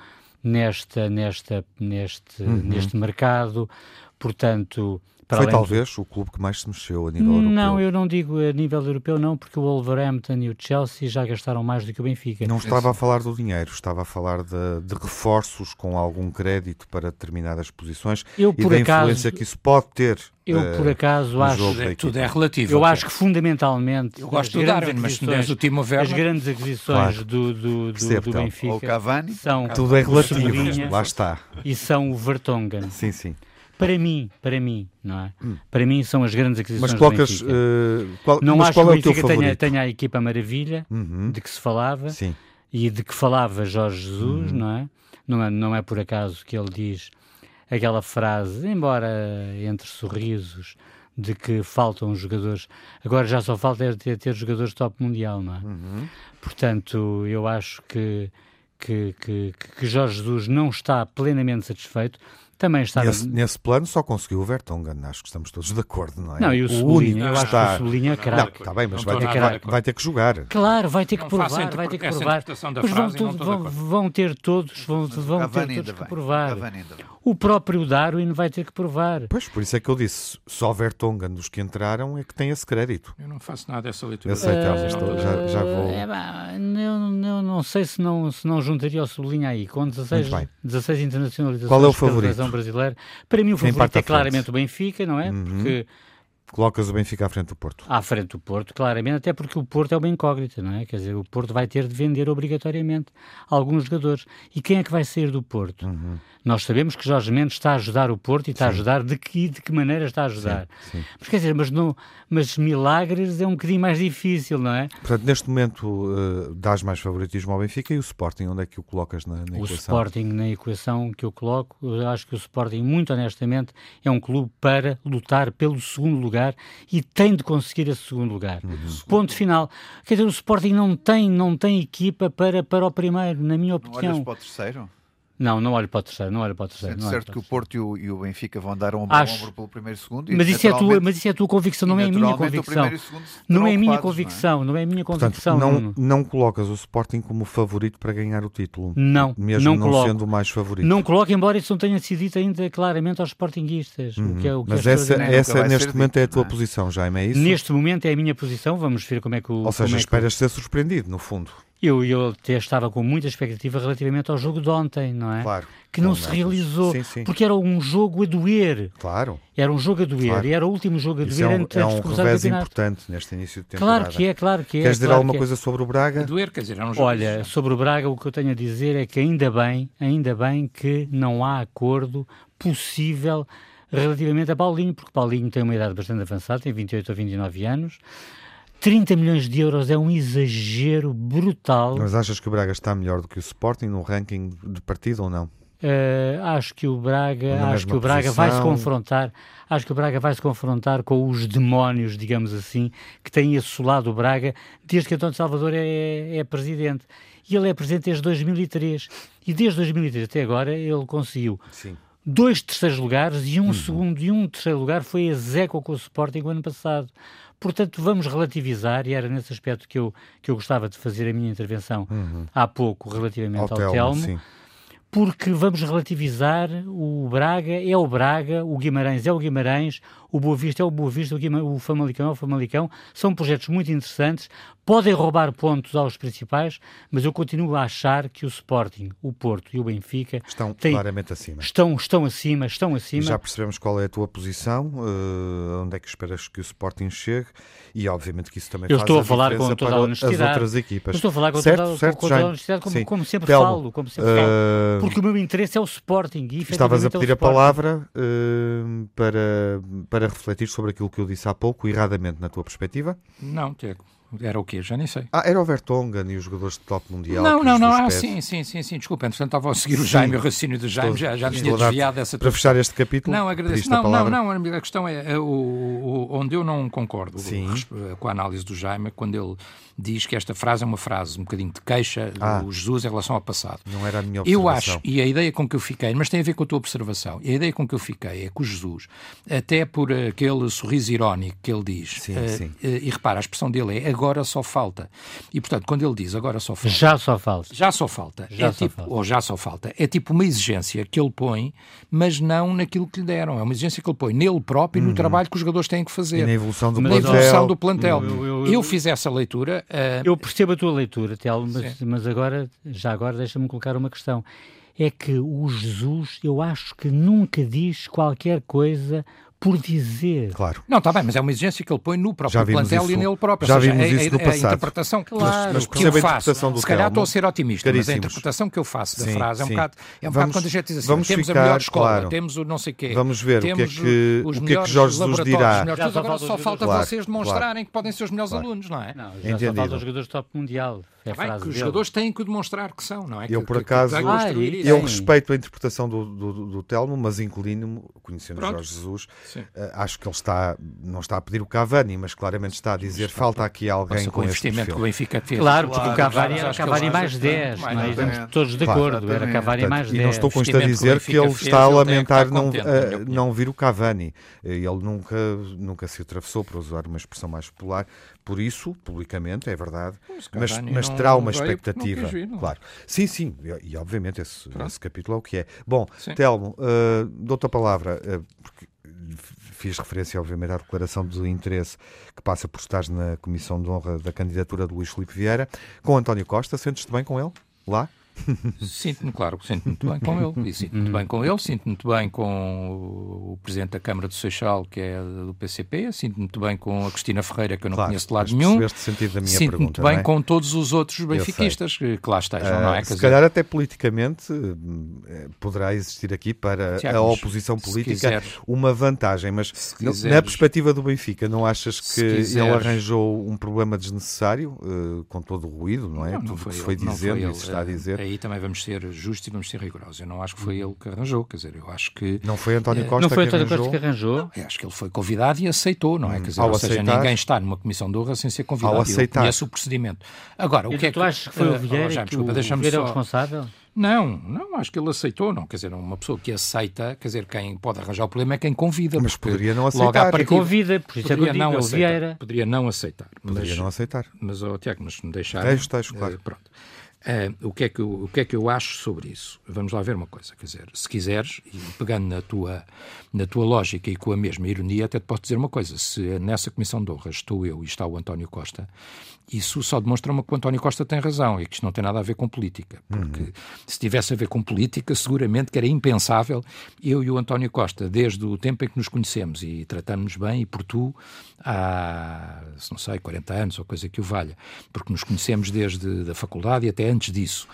nesta, nesta, neste, uhum. neste mercado, portanto para Foi talvez de... o clube que mais se mexeu a nível europeu. Não, eu não digo a nível europeu, não, porque o Wolverhampton e o Chelsea já gastaram mais do que o Benfica. Não estava a falar do dinheiro, estava a falar de, de reforços com algum crédito para determinadas posições eu, e da acaso, influência que isso pode ter. Eu, uh, por acaso, acho. que tudo é relativo. Eu acho que, fundamentalmente. Eu gosto do Darwin, mas se o Timo Werner... As grandes aquisições claro. do, do, do, do Benfica. Ou Cavani. São tudo é relativo. Lá está. E são o Vertonghen. Sim, sim. Para mim, para mim, não é? Hum. Para mim são as grandes aquisições mas colocas. Uh, qual, não mas acho qual que o Benfica tenha, tenha, a equipa maravilha uhum. de que se falava Sim. e de que falava Jorge Jesus, uhum. não é? Não é? Não é por acaso que ele diz aquela frase, embora entre sorrisos, de que faltam jogadores. Agora já só falta é ter, ter jogadores top mundial, não é? Uhum. Portanto, eu acho que, que, que, que Jorge Jesus não está plenamente satisfeito também está nesse, nesse, plano só conseguiu o Vertonghen, acho que estamos todos de acordo, não é? Não, e o, Sublinha, eu acho está... que o Sublinha é craque. Está bem, mas vai ter, que, vai ter que jogar. Claro, vai ter que provar, vai ter que provar. Mas vão, vão, vão, ter todos, vão, vão ter todos que provar. O próprio Darwin vai ter que provar. Pois, por isso é que eu disse, só Vertonghen dos que entraram é que tem esse crédito. Eu não faço nada dessa leitura. Aceitamos, uh, já, já vou... É, bah, eu, eu, não sei se não, se não juntaria o Sublinha aí, com 16, 16 internacionalizações Qual é o favorito? Brasileira. Para mim o favorito é claramente o Benfica, não é? Uhum. Porque Colocas o Benfica à frente do Porto. À frente do Porto, claramente, até porque o Porto é uma incógnita, não é? Quer dizer, o Porto vai ter de vender obrigatoriamente alguns jogadores. E quem é que vai sair do Porto? Uhum. Nós sabemos que Jorge Mendes está a ajudar o Porto e está sim. a ajudar de que, de que maneira está a ajudar. Sim, sim. Mas quer dizer, mas, não, mas milagres é um bocadinho mais difícil, não é? Portanto, neste momento uh, dás mais favoritismo ao Benfica e o Sporting, onde é que o colocas na, na o equação? O Sporting na equação que eu coloco, eu acho que o Sporting, muito honestamente, é um clube para lutar pelo segundo lugar e tem de conseguir esse segundo lugar. Uhum. Ponto final. Quer dizer, o Sporting não tem, não tem equipa para, para o primeiro, na minha opinião. Não olhas para o terceiro? Não, não olho para o terceiro, não olho para o terceiro. É certo que o Porto e o, e o, Benfica vão dar um ombro Acho... ombro pelo primeiro e segundo. Mas, isso é tua, mas isso é a tua convicção, não é a minha convicção. Não é a minha convicção, não é? é a minha convicção. Portanto, não, não colocas o Sporting como favorito para ganhar o título. Não, mesmo não, não coloco. sendo o mais favorito. Não coloco, embora isso não tenha sido dito ainda claramente aos Sportinguistas. Uhum. O que é, o que mas é essa, essa neste momento dito, é a tua é? posição, Jaime, é isso? Neste momento é a minha posição, vamos ver como é que o... Ou seja, é esperas ser surpreendido, no fundo. Eu, eu até estava com muita expectativa relativamente ao jogo de ontem, não é? Claro. Que não se realizou, sim, sim. porque era um jogo a doer. Claro. Era um jogo a doer, claro. e era o último jogo a doer é um, antes é um de revés importante neste início de temporada. Claro que é, claro que é. Queres dizer claro alguma é. coisa sobre o Braga? A doer, quer dizer, é um jogo Olha, sobre o Braga o que eu tenho a dizer é que ainda bem, ainda bem que não há acordo possível relativamente a Paulinho, porque Paulinho tem uma idade bastante avançada, tem 28 ou 29 anos, 30 milhões de euros é um exagero brutal. Mas achas que o Braga está melhor do que o Sporting no ranking de partida ou não? Uh, acho que o Braga, acho que o Braga vai se confrontar, acho que o Braga vai se confrontar com os demónios, digamos assim, que têm assolado o Braga desde que António Salvador é, é, presidente. E ele é presidente desde 2003. E desde 2003 até agora ele conseguiu Sim. dois terceiros lugares e um uhum. segundo e um terceiro lugar foi a Zeco com o Sporting o ano passado. Portanto, vamos relativizar, e era nesse aspecto que eu, que eu gostava de fazer a minha intervenção uhum. há pouco relativamente ao, ao Telmo. Telmo porque vamos relativizar o Braga é o Braga, o Guimarães é o Guimarães, o Boa Vista é o Boa Vista, o, o Famalicão é o Famalicão. São projetos muito interessantes, podem roubar pontos aos principais, mas eu continuo a achar que o Sporting, o Porto e o Benfica estão têm, claramente acima. Estão, estão acima, estão acima. Já percebemos qual é a tua posição, uh, onde é que esperas que o Sporting chegue e obviamente que isso também eu faz estou a, falar com toda a honestidade. as outras equipas. Eu estou a falar com certo, toda, certo, com toda a honestidade, como, como sempre Telmo, falo, como sempre uh... falo, porque o meu interesse é o Sporting. E, Estavas a é pedir a palavra uh, para, para refletir sobre aquilo que eu disse há pouco, erradamente na tua perspectiva? Não, Tiago. Era o quê? Já nem sei. Ah, era o Vertonghen e os jogadores de top mundial. Não, não, não. Ah, sim, sim, sim, sim. Desculpa, entretanto estava a seguir o Jaime, o raciocínio do Jaime, já, já me tinha desviado dessa. Para fechar este capítulo. Não, agradeço. Não, não, não. A questão é, é o, onde eu não concordo sim. com a análise do Jaime, quando ele diz que esta frase é uma frase um bocadinho de queixa ah, do Jesus em relação ao passado. Não era a minha observação. Eu acho, e a ideia com que eu fiquei, mas tem a ver com a tua observação, e a ideia com que eu fiquei é que o Jesus, até por aquele sorriso irónico que ele diz, sim. Uh, e repara, a expressão dele é agora só falta. E portanto, quando ele diz agora só falta. Já só falta. Já só falta. Já é só tipo, falta. Ou já só falta. É tipo uma exigência que ele põe, mas não naquilo que lhe deram. É uma exigência que ele põe nele próprio e no uhum. trabalho que os jogadores têm que fazer. E na evolução do na plantel. evolução do plantel. Eu, eu, eu, eu fiz essa leitura. Uh, eu percebo percebo a tua leitura, Telmo, mas, mas agora, já agora, deixa-me colocar uma questão. É que o Jesus, eu acho que nunca diz qualquer coisa por dizer. Claro. Não, está bem, mas é uma exigência que ele põe no próprio plantel isso, e nele próprio. Já seja, vimos isso no a, passado. A interpretação claro, mas, mas que eu faço, se calhar estou a ser otimista, mas a interpretação que eu faço da sim, frase é um, bocado, é um vamos, bocado quando a gente diz assim, temos ficar, a melhor escola, claro. temos o não sei quê, vamos ver temos o que é que, o que, é que Jorge Jesus dirá. agora só falta vocês demonstrarem que podem ser os melhores alunos, não é? Não, já só falta os jogadores top mundial. É bem, que os jogadores têm que demostrar que são, não é? Eu, por acaso, eu respeito a interpretação do Telmo, mas inclino-me, conhecendo Jorge Jesus, acho que ele está, não está a pedir o Cavani, mas claramente está a dizer está falta aqui alguém Nossa, com, com o investimento que o Benfica fez. Claro, porque claro, o Cavani era Cavani mais 10, não é? Estamos todos de acordo, era Cavani mais 10. E não estou com isto a dizer que ele está a lamentar não, não vir o Cavani. Ele nunca, nunca se atravessou, para usar uma expressão mais popular, por isso, publicamente, é verdade, mas, mas terá uma expectativa. Vir, claro. Sim, sim, e, e obviamente esse, esse, capítulo é o que é. Bom, sim. Telmo, uh, dou-te a palavra, uh, porque fiz referência, obviamente, à declaração de interesse que passa por estar na Comissão de Honra da candidatura de Luís Filipe Vieira, com António Costa. Sentes-te bem com ele? Lá? Sinto-me, claro, sinto-me muito bem com ele. E sinto-me muito bem com ele, sinto-me muito bem com o Presidente da Câmara do Seixal, que é do PCP, sinto-me muito bem com a Cristina Ferreira, que eu não claro, conheço de lado nenhum. Sinto-me muito bem é? com todos os outros benfiquistas que, que, lá estejam, uh, não é? Se dizer... calhar até politicamente eh, poderá existir aqui para Tiago, a oposição política quiseres, uma vantagem, mas quiseres, na perspectiva do Benfica, não achas que quiseres, ele arranjou um problema desnecessário, uh, com todo o ruído, não é? Não, Tudo o que se foi dizendo e se está a dizer aí também vamos ser justos e vamos ser rigorosos. Eu não acho que foi ele que arranjou, quer dizer, eu acho que... Não foi António eh, Costa Não foi António Costa que arranjou? Não, acho que ele foi convidado e aceitou, não é? Quer dizer, ou seja, aceitar, ninguém está numa comissão de honra sem ser convidado. Ao aceitar. Eu conheço o procedimento. Agora, o que é que... Tu achas que foi o eh, Vieira, uh, já, desculpa, que o Vieira só... é o responsável? Não, não, acho que ele aceitou, não. Quer dizer, uma pessoa que aceita, quer dizer, quem pode arranjar o problema é quem convida. Mas poderia não aceitar. Logo à partida, convida, por isso poderia é não aceitar. Vieira. Poderia não aceitar. Poderia mas, não aceitar. Mas, oh, Tiago, mas se me deixar... Deixo, deixo, claro. Uh, pronto. Uh, o, que é que eu, o que é que eu acho sobre isso? Vamos lá ver uma coisa, quer dizer, se quiseres, e pegando na tua, na tua lógica e com a mesma ironia, até te posso dizer uma coisa, se nessa comissão de honra estou eu e está o António Costa, isso só demonstra que o António Costa tem razão e que isto não tem nada a ver com política, porque uhum. se tivesse a ver com política, seguramente que era impensável eu e o António Costa, desde o tempo em que nos conhecemos e tratamos-nos bem, e por tu, há, não sei, 40 anos ou coisa que o valha, porque nos conhecemos desde a faculdade e até antes disso.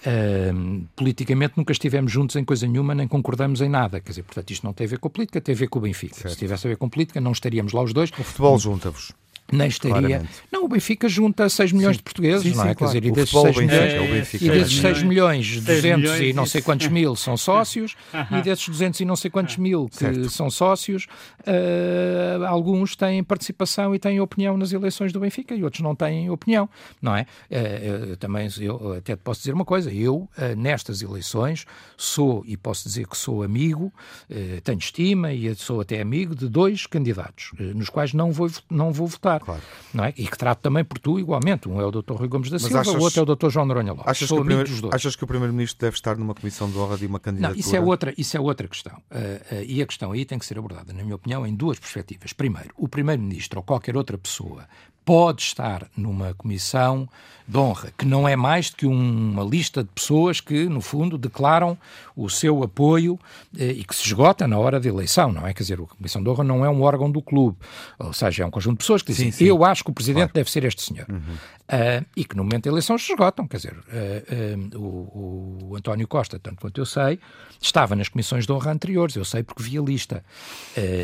Uh, politicamente nunca estivemos juntos em coisa nenhuma, nem concordamos em nada. Quer dizer, portanto, isto não tem a ver com a política, tem a ver com o Benfica. Certo. Se tivesse a ver com política, não estaríamos lá os dois. O futebol junta-vos. Nem estaria. Claramente. Não, o Benfica junta 6 milhões sim. de portugueses, sim, não é? Claro. Quer dizer, e desses 6 milhões, é, e desses 6 milhões, 200 e não sei quantos mil são sócios, e desses 200 e não sei quantos mil que certo. são sócios, uh, alguns têm participação e têm opinião nas eleições do Benfica e outros não têm opinião, não é? Uh, também, eu até te posso dizer uma coisa, eu, uh, nestas eleições, sou, e posso dizer que sou amigo, tenho estima e sou até amigo de dois candidatos, nos quais não vou, não vou votar. Claro. Não é? E que trato também por tu igualmente. Um é o Dr. Rui Gomes da Mas Silva, achas, o outro é o Dr. João Noronha Lopes. Achas, Sou que o, primeiro, achas que o Primeiro-Ministro deve estar numa comissão de honra de uma candidatura? Não, isso é outra, isso é outra questão. Uh, uh, e a questão aí tem que ser abordada, na minha opinião, em duas perspectivas. Primeiro, o Primeiro-Ministro ou qualquer outra pessoa pode estar numa comissão de honra, que não é mais do que uma lista de pessoas que, no fundo, declaram o seu apoio eh, e que se esgota na hora da eleição, não é? Quer dizer, a comissão de honra não é um órgão do clube, ou seja, é um conjunto de pessoas que dizem, sim, sim. eu acho que o presidente claro. deve ser este senhor. Uhum. Uh, e que no momento da eleição se esgotam, quer dizer, uh, uh, o, o, António Costa, tanto quanto eu sei, estava nas comissões de honra anteriores, eu sei porque vi a lista,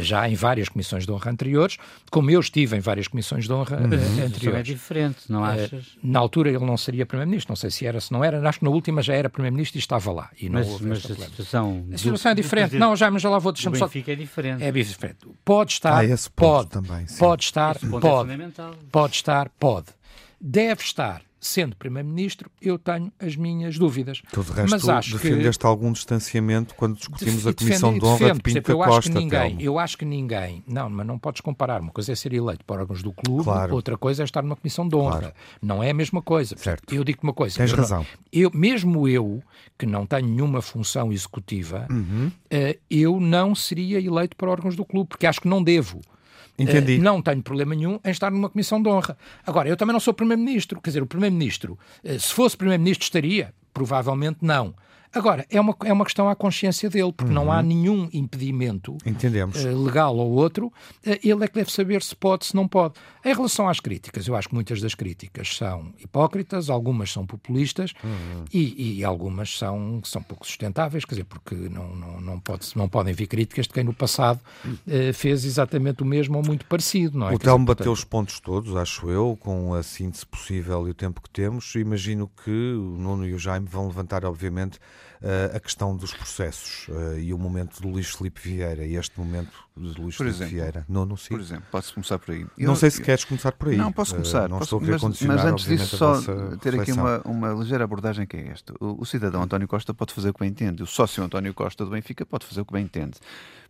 já em várias comissões de honra anteriores, como eu estive em várias comissões de honra uhum. Anteriores. Isso é diferente, não achas? na altura ele não seria Primeiro-Ministro, não sei se era, se não era, acho que na última já era Primeiro-Ministro e estava lá. E não mas, mas a situação, a situação do, é diferente. Não, já, mas já lá vou, deixar-me só... é diferente. É diferente. Pode estar, ah, pode, também, pode estar, é pode, é pode estar, pode. Deve estar sendo Primeiro-Ministro, eu tenho as minhas dúvidas. Tu, de resto, Mas acho defendeste que... algum distanciamento quando discutimos a Comissão de Honra de Pinto eu Costa. Acho que ninguém, eu acho que ninguém... Não, mas não podes comparar. Uma coisa é ser eleito para órgãos do clube, claro. outra coisa é estar numa Comissão de Honra. Claro. Não é a mesma coisa. Certo. Eu digo uma coisa. Tens razão. Não, eu, mesmo eu, que não tenho nenhuma função executiva, uhum. uh, eu não seria eleito para órgãos do clube, porque acho que não devo. Entendi. Uh, não tenho problema nenhum em estar numa comissão de honra. Agora, eu também não sou Primeiro-Ministro. Quer dizer, o Primeiro-Ministro, uh, se fosse Primeiro-Ministro, estaria? Provavelmente não. Agora, é uma, é uma questão à consciência dele, porque uhum. não há uhum. nenhum impedimento uh, legal ou outro. Uh, ele é que deve saber se pode, se não pode. Em relação às críticas, eu acho que muitas das críticas são hipócritas, algumas são populistas uhum. e, e, algumas são, são pouco sustentáveis, quer dizer, porque não, não, não, pode, não podem vir críticas de quem no passado uh, fez exatamente o mesmo ou muito parecido. Não é? O Telmo bateu os pontos todos, acho eu, com a síntese possível e o tempo que temos. Imagino que o Nuno e o Jaime vão levantar, obviamente, a questão dos processos uh, e o momento do Luís Felipe Vieira e este momento de Luís por Felipe exemplo, Vieira. Não, não sei. Por exemplo, posso começar por aí. Eu, não sei se eu, queres começar por aí. Não, posso começar. Uh, não posso, estou a mas, mas antes disso, só ter reflexão. aqui uma, uma ligeira abordagem que é esta. O, o, cidadão António Costa pode fazer o que bem entende. O sócio António Costa do Benfica pode fazer o que bem entende.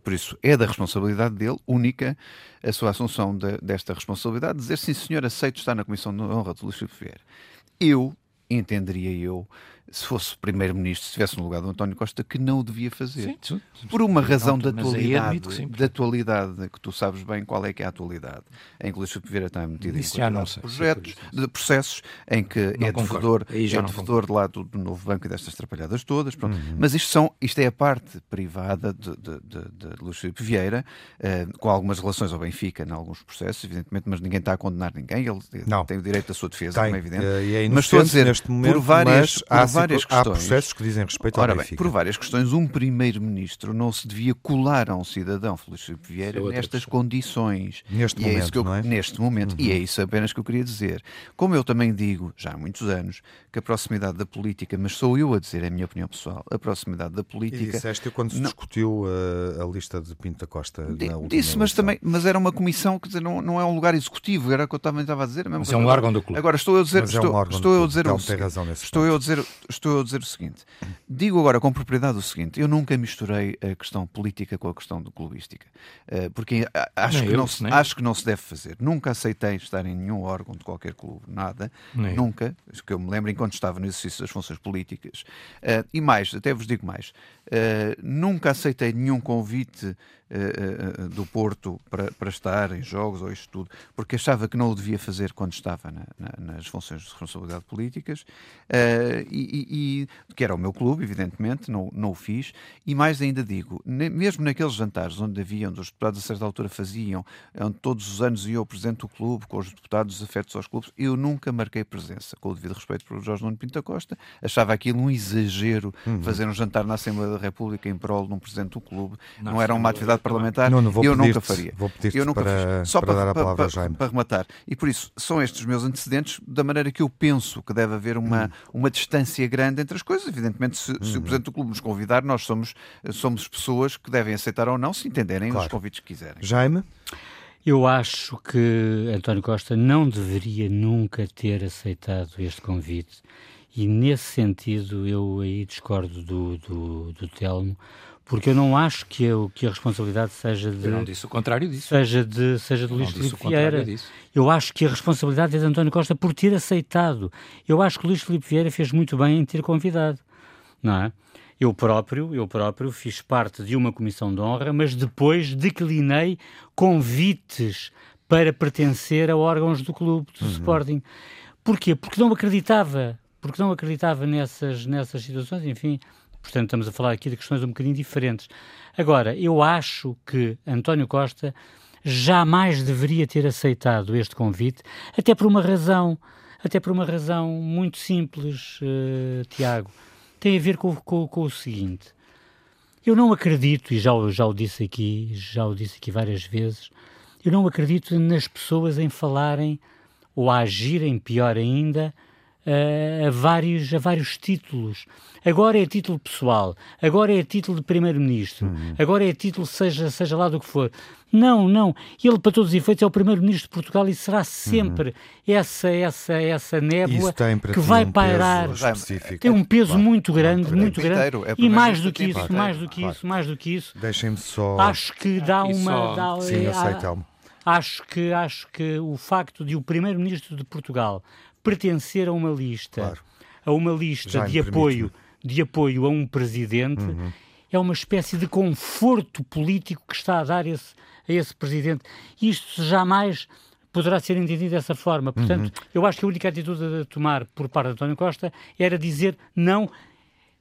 Por isso, é da responsabilidade dele, única, a sua assunção de, desta responsabilidade, dizer sim, senhor, aceito estar na Comissão de Honra de Luís Filipe Vieira. Eu, entenderia eu, se fosse primeiro-ministro, se estivesse no lugar do António Costa, que não o devia fazer. Sim, sim, Por uma razão de atualidade, de atualidade, que tu sabes bem qual é que é a atualidade, em que Luís Filipe Vieira está metido Isso em sei, projetos, de processos em que não é devedor, é devedor de lá do, do, novo banco e destas atrapalhadas todas. Uhum. Mas isto, são, isto é a parte privada de, de, de, de Luís Filipe Vieira, uh, com algumas relações ao Benfica em alguns processos, evidentemente, mas ninguém está a condenar ninguém, ele não. tem o direito à sua defesa, tem, como é evidente. Uh, e é mas estou a dizer, neste momento, por várias, por várias questões. Há processos que dizem respeito Ora ao Benfica. Bem, por várias questões, um primeiro-ministro não se devia colar a um cidadão, Felício Vieira, é nestas condições. Neste e é momento, é eu, é? Neste momento. Uhum. E é isso apenas que eu queria dizer. Como eu também digo, já há muitos anos, que a proximidade da política, mas sou eu a dizer, é a minha opinião pessoal, a proximidade da política... E disseste quando se não... discutiu a, uh, a, lista de Pinto da Costa D na Disse, mas também, mas era uma comissão, quer dizer, não, não é um lugar executivo, era o que eu também estava a dizer. mas é um órgão do clube. Agora estou eu a dizer... Mas estou, é um estou eu a dizer... o, estou eu a dizer, estou eu a dizer o seguinte, Digo agora com propriedade o seguinte: eu nunca misturei a questão política com a questão do clubística, eh, porque acho, que, não se, acho que não se deve fazer. Nunca aceitei estar em nenhum órgão de qualquer clube, nada, nem nunca, que eu me lembro enquanto estava no exercício das funções políticas. Eh, e mais, até vos digo mais: eh, nunca aceitei nenhum convite do Porto para, para estar em jogos ou isto tudo, porque achava que não o devia fazer quando estava na, na, nas funções de responsabilidade políticas, uh, e, e, que era o meu clube, evidentemente, não, não o fiz, e mais ainda digo, ne, mesmo naqueles jantares onde havia, onde os deputados a certa altura faziam, onde todos os anos ia o presidente do clube, com os deputados afetos aos clubes, eu nunca marquei presença, com o devido respeito para o Jorge Nuno Pinto Costa, achava aquilo um exagero uhum. fazer um jantar na Assembleia da República em prol de um presidente do clube, não, não era uma atividade imunidade parlamentar, não, não vou eu nunca faria. Vou pedir eu nunca para, fiz. Só para, para, dar a palavra para, Jaime. para rematar. E por isso, são estes os meus antecedentes da maneira que eu penso que deve haver uma, hum. uma distância grande entre as coisas. Evidentemente, se, se o uhum. Presidente do Clube nos convidar, nós somos, somos pessoas que devem aceitar ou não, se entenderem claro. os convites que quiserem. Jaime? Eu acho que António Costa não deveria nunca ter aceitado este convite e nesse sentido eu aí discordo do, do, do Telmo, porque eu não acho que, eu, que a responsabilidade seja de. Eu não disse o contrário disso. Seja de, seja de Luís Filipe Vieira. Disso. Eu acho que a responsabilidade é de António Costa por ter aceitado. Eu acho que Luís Filipe Vieira fez muito bem em ter convidado. Não é? Eu próprio, eu próprio fiz parte de uma comissão de honra, mas depois declinei convites para pertencer a órgãos do clube, do uhum. Sporting. Porquê? Porque não acreditava, porque não acreditava nessas, nessas situações, enfim, portanto estamos a falar aqui de questões um bocadinho diferentes. Agora, eu acho que António Costa jamais deveria ter aceitado este convite, até por uma razão, até por uma razão muito simples, uh, Tiago tem a ver com, com, com o seguinte. Eu não acredito, e já, já o disse aqui, já o disse aqui várias vezes, eu não acredito nas pessoas em falarem ou agirem, pior ainda, a, a, vários, a vários títulos. Agora é título pessoal, agora é título de primeiro-ministro, uhum. agora é título seja, seja lá do que for. Não, não. Ele, para todos os efeitos, é o primeiro-ministro de Portugal e será sempre uhum. essa, essa, essa névoa que vai um pairar. Tem um peso claro. muito grande, claro. muito grande. É e mais do que isso, claro. mais do que isso, mais do que isso. Deixem-me só. Acho que dá uma. Só... Dá, Sim, eu sei, Telmo. Acho que, acho que o facto de o primeiro-ministro de Portugal pertencer a uma lista, claro. a uma lista de apoio, de apoio a um presidente, uhum. é uma espécie de conforto político que está a dar esse, a esse presidente. Isto jamais poderá ser entendido dessa forma. Portanto, uhum. eu acho que a única atitude a tomar por parte de António Costa era dizer não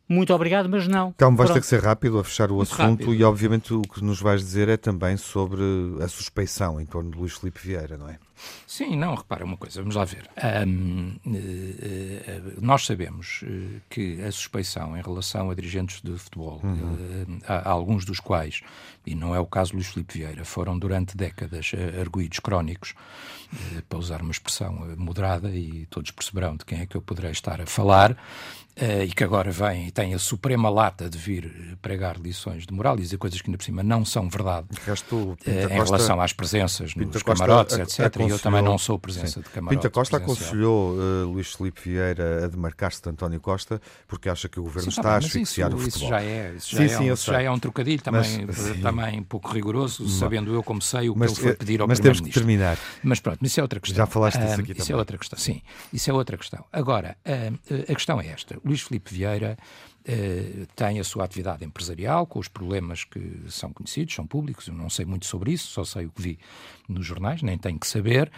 muito obrigado, mas não. Então vais ter que ser rápido a fechar o Muito assunto rápido. e obviamente o que nos vais dizer é também sobre a suspeição em torno de Luís Filipe Vieira, não é? Sim, não, repara uma coisa, vamos lá ver. Um, uh, uh, nós sabemos uh, que a suspeição em relação a dirigentes de futebol, uhum. há, alguns dos quais, e não é o caso de Luís Filipe Vieira, foram durante décadas arguídos crónicos, para usar uma expressão moderada, e todos perceberão de quem é que eu poderei estar a falar, Uh, e que agora vem e tem a suprema lata de vir pregar lições de moral e dizer coisas que ainda por cima não são verdade resto, uh, em relação às presenças Pinta nos Costa camarotes, etc. E eu também não sou presença sim. de camarotes. Pinta Costa aconselhou uh, Luís Felipe Vieira a demarcar-se de António Costa porque acha que o governo sim, está a asfixiar isso, o futebol. Isso já é, isso já, sim, é, um, isso já é um trocadilho também, mas, também um pouco rigoroso, sabendo eu como sei o que mas, ele foi pedir ao Mas temos que terminar. Mas pronto, isso é outra questão. Já falaste disso aqui isso também. Isso é outra questão, sim. Isso é outra questão. Agora, a questão é esta. Luís Felipe Vieira eh, tem a sua atividade empresarial, com os problemas que são conhecidos, são públicos, eu não sei muito sobre isso, só sei o que vi nos jornais, nem tenho que saber,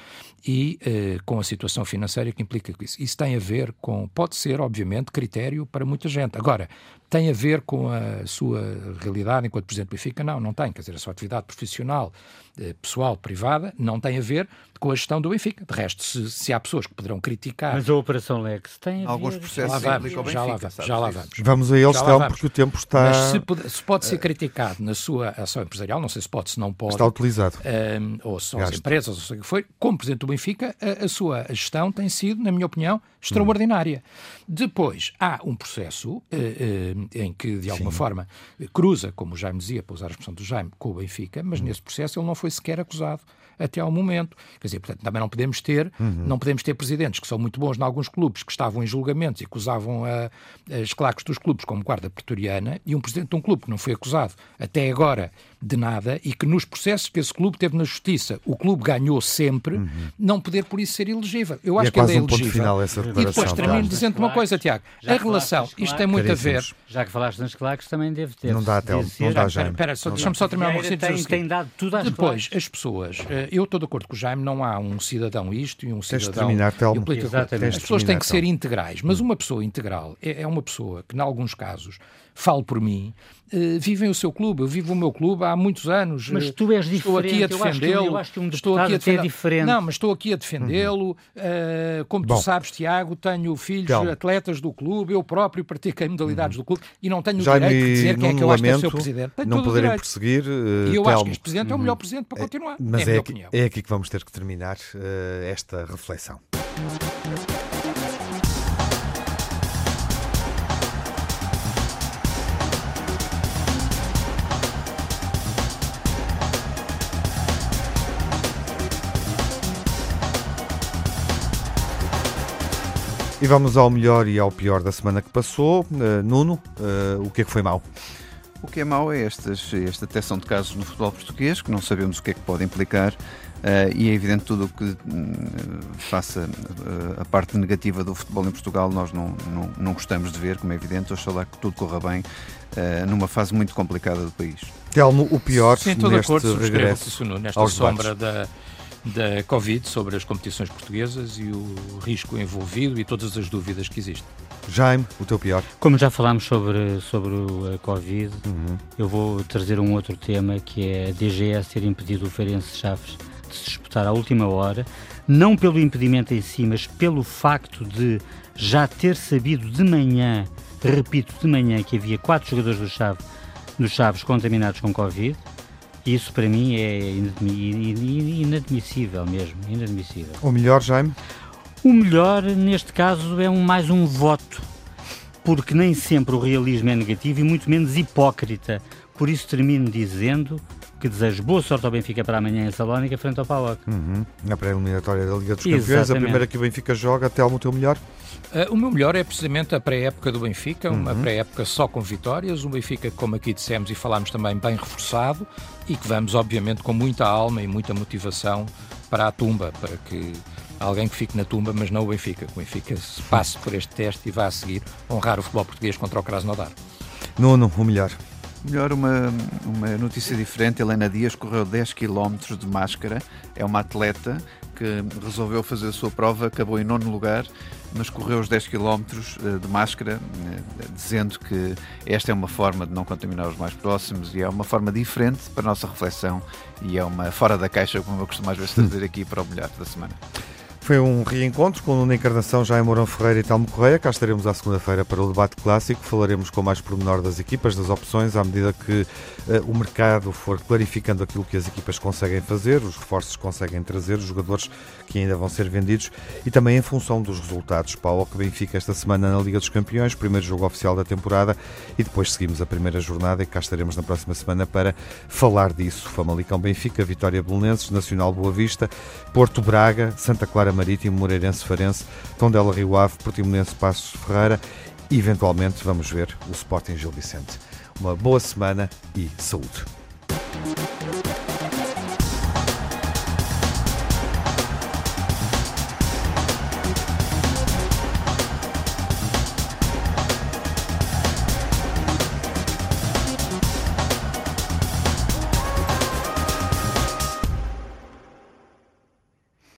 e uh, com a situação financeira que implica isso. Isso tem a ver com, pode ser, obviamente, critério para muita gente. Agora, tem a ver com a sua realidade enquanto Presidente do Benfica? Não, não tem. Quer dizer, a sua atividade profissional, uh, pessoal, privada, não tem a ver com a gestão do Benfica. De resto, se, se há pessoas que poderão criticar... Mas a Operação Lex tem a Alguns ver... processos já lá vamos, já lá vamos, já lá vamos. Vamos a eles, então, porque o tempo está... Mas se pode, se pode ser criticado na sua ação empresarial, não sei se pode, se não pode... Está utilizado. Um, ou são as empresas, ou seja o que foi, como Presidente do Benfica, a, a, sua gestão tem sido, na minha opinião, extraordinária. Hum. Depois, há um processo uh, uh, em que, de alguma Sim. forma, cruza, como o Jaime dizia, para usar a expressão do Jaime, com o Benfica, mas hum. nesse processo ele não foi sequer acusado até ao momento. Quer dizer, portanto, também não podemos ter, uhum. não podemos ter presidentes que são muito bons em alguns clubes, que estavam em julgamentos e acusavam a, as claques dos clubes como guarda pretoriana, e um presidente de um clube que não foi acusado até agora de nada e que nos processos que esse clube teve na justiça, o clube ganhou sempre, uhum. não poder por isso ser elegível. Eu acho é que ele é um elegível. Final essa e depois termino dizendo uma coisa, Tiago. A relação, isto tem muito a ver. Já que falaste nas claques, também deve ter. Não dá, Tel, não dá, Jaime. Espera, deixa-me só terminar uma coisa. Tem, tem dado tudo às Depois, as pessoas, eh, eu estou de acordo com o Jaime, não há um cidadão isto e um cidadão. E um político. As pessoas têm que ser integrais, mas uma pessoa integral é, é uma pessoa que, em alguns casos, falo por mim, uh, vivem o seu clube. Eu vivo o meu clube há muitos anos. Mas tu és diferente. Estou aqui a defendê-lo. Eu acho que um estou aqui a é diferente. Não, mas estou aqui a defendê-lo. Uhum. Uh, como Bom. tu sabes, Tiago, tenho filhos então. atletas do clube. Eu próprio pratiquei modalidades uhum. do clube. e não tenho o direito de dizer quem é que eu acho que é o seu presidente. Tenho não poderem prosseguir. Uh, e eu Telmo. acho que este presidente é o melhor presidente para continuar. Mas é, é, aqui, é aqui que vamos ter que terminar uh, esta reflexão. E vamos ao melhor e ao pior da semana que passou. Uh, Nuno, uh, o que é que foi mau? O que é mau é estas, esta detecção de casos no futebol português, que não sabemos o que é que pode implicar, uh, e é evidente tudo o que uh, faça uh, a parte negativa do futebol em Portugal, nós não, não, não gostamos de ver, como é evidente, oxalá que tudo corra bem numa fase muito complicada do país. Telmo, o pior Sim, estou neste de acordo, regresso nesta sombra da da Covid sobre as competições portuguesas e o risco envolvido e todas as dúvidas que existem. Jaime, o teu pior. Como já falámos sobre, sobre a Covid, uhum. eu vou trazer um outro tema que é a DGS ter impedido o Feirense Chaves de se disputar à última hora, não pelo impedimento em si, mas pelo facto de já ter sabido de manhã, repito, de manhã, que havia quatro jogadores do Chaves, do Chaves contaminados com Covid isso para mim é inadmissível mesmo, inadmissível. O melhor, Jaime? O melhor, neste caso, é um, mais um voto, porque nem sempre o realismo é negativo e muito menos hipócrita. Por isso termino dizendo que desejo boa sorte ao Benfica para amanhã em Salónica, frente ao PAOC. Uhum. Na pré-eliminatória da Liga dos Campeões, Exatamente. a primeira que o Benfica joga, até ao teu melhor? Uh, o meu melhor é precisamente a pré-época do Benfica, uma uhum. pré-época só com vitórias, um Benfica, como aqui dissemos e falámos também, bem reforçado e que vamos, obviamente, com muita alma e muita motivação para a tumba, para que alguém que fique na tumba, mas não o Benfica, que o Benfica passe por este teste e vá a seguir honrar o futebol português contra o Krasnodar. Nuno, o melhor. Melhor uma, uma notícia diferente. Helena Dias correu 10 km de máscara. É uma atleta que resolveu fazer a sua prova, acabou em nono lugar, mas correu os 10 km eh, de máscara, eh, dizendo que esta é uma forma de não contaminar os mais próximos e é uma forma diferente para a nossa reflexão e é uma fora da caixa, como eu costumo às vezes trazer aqui para o melhor da semana. Foi um reencontro com Nuno Encarnação, Jaime Mourão Ferreira e Telmo Correia. Cá estaremos à segunda-feira para o debate clássico. Falaremos com mais pormenor das equipas, das opções, à medida que uh, o mercado for clarificando aquilo que as equipas conseguem fazer, os reforços conseguem trazer, os jogadores que ainda vão ser vendidos e também em função dos resultados. Paulo que Benfica esta semana na Liga dos Campeões, primeiro jogo oficial da temporada e depois seguimos a primeira jornada e cá estaremos na próxima semana para falar disso. Famalicão Benfica, Vitória Belenenses, Nacional Boa Vista, Porto Braga, Santa Clara Marítimo, Moreirense Farense, Tondela Rio Ave, Portimonense Passos Ferreira e eventualmente vamos ver o Sporting Gil Vicente. Uma boa semana e saúde.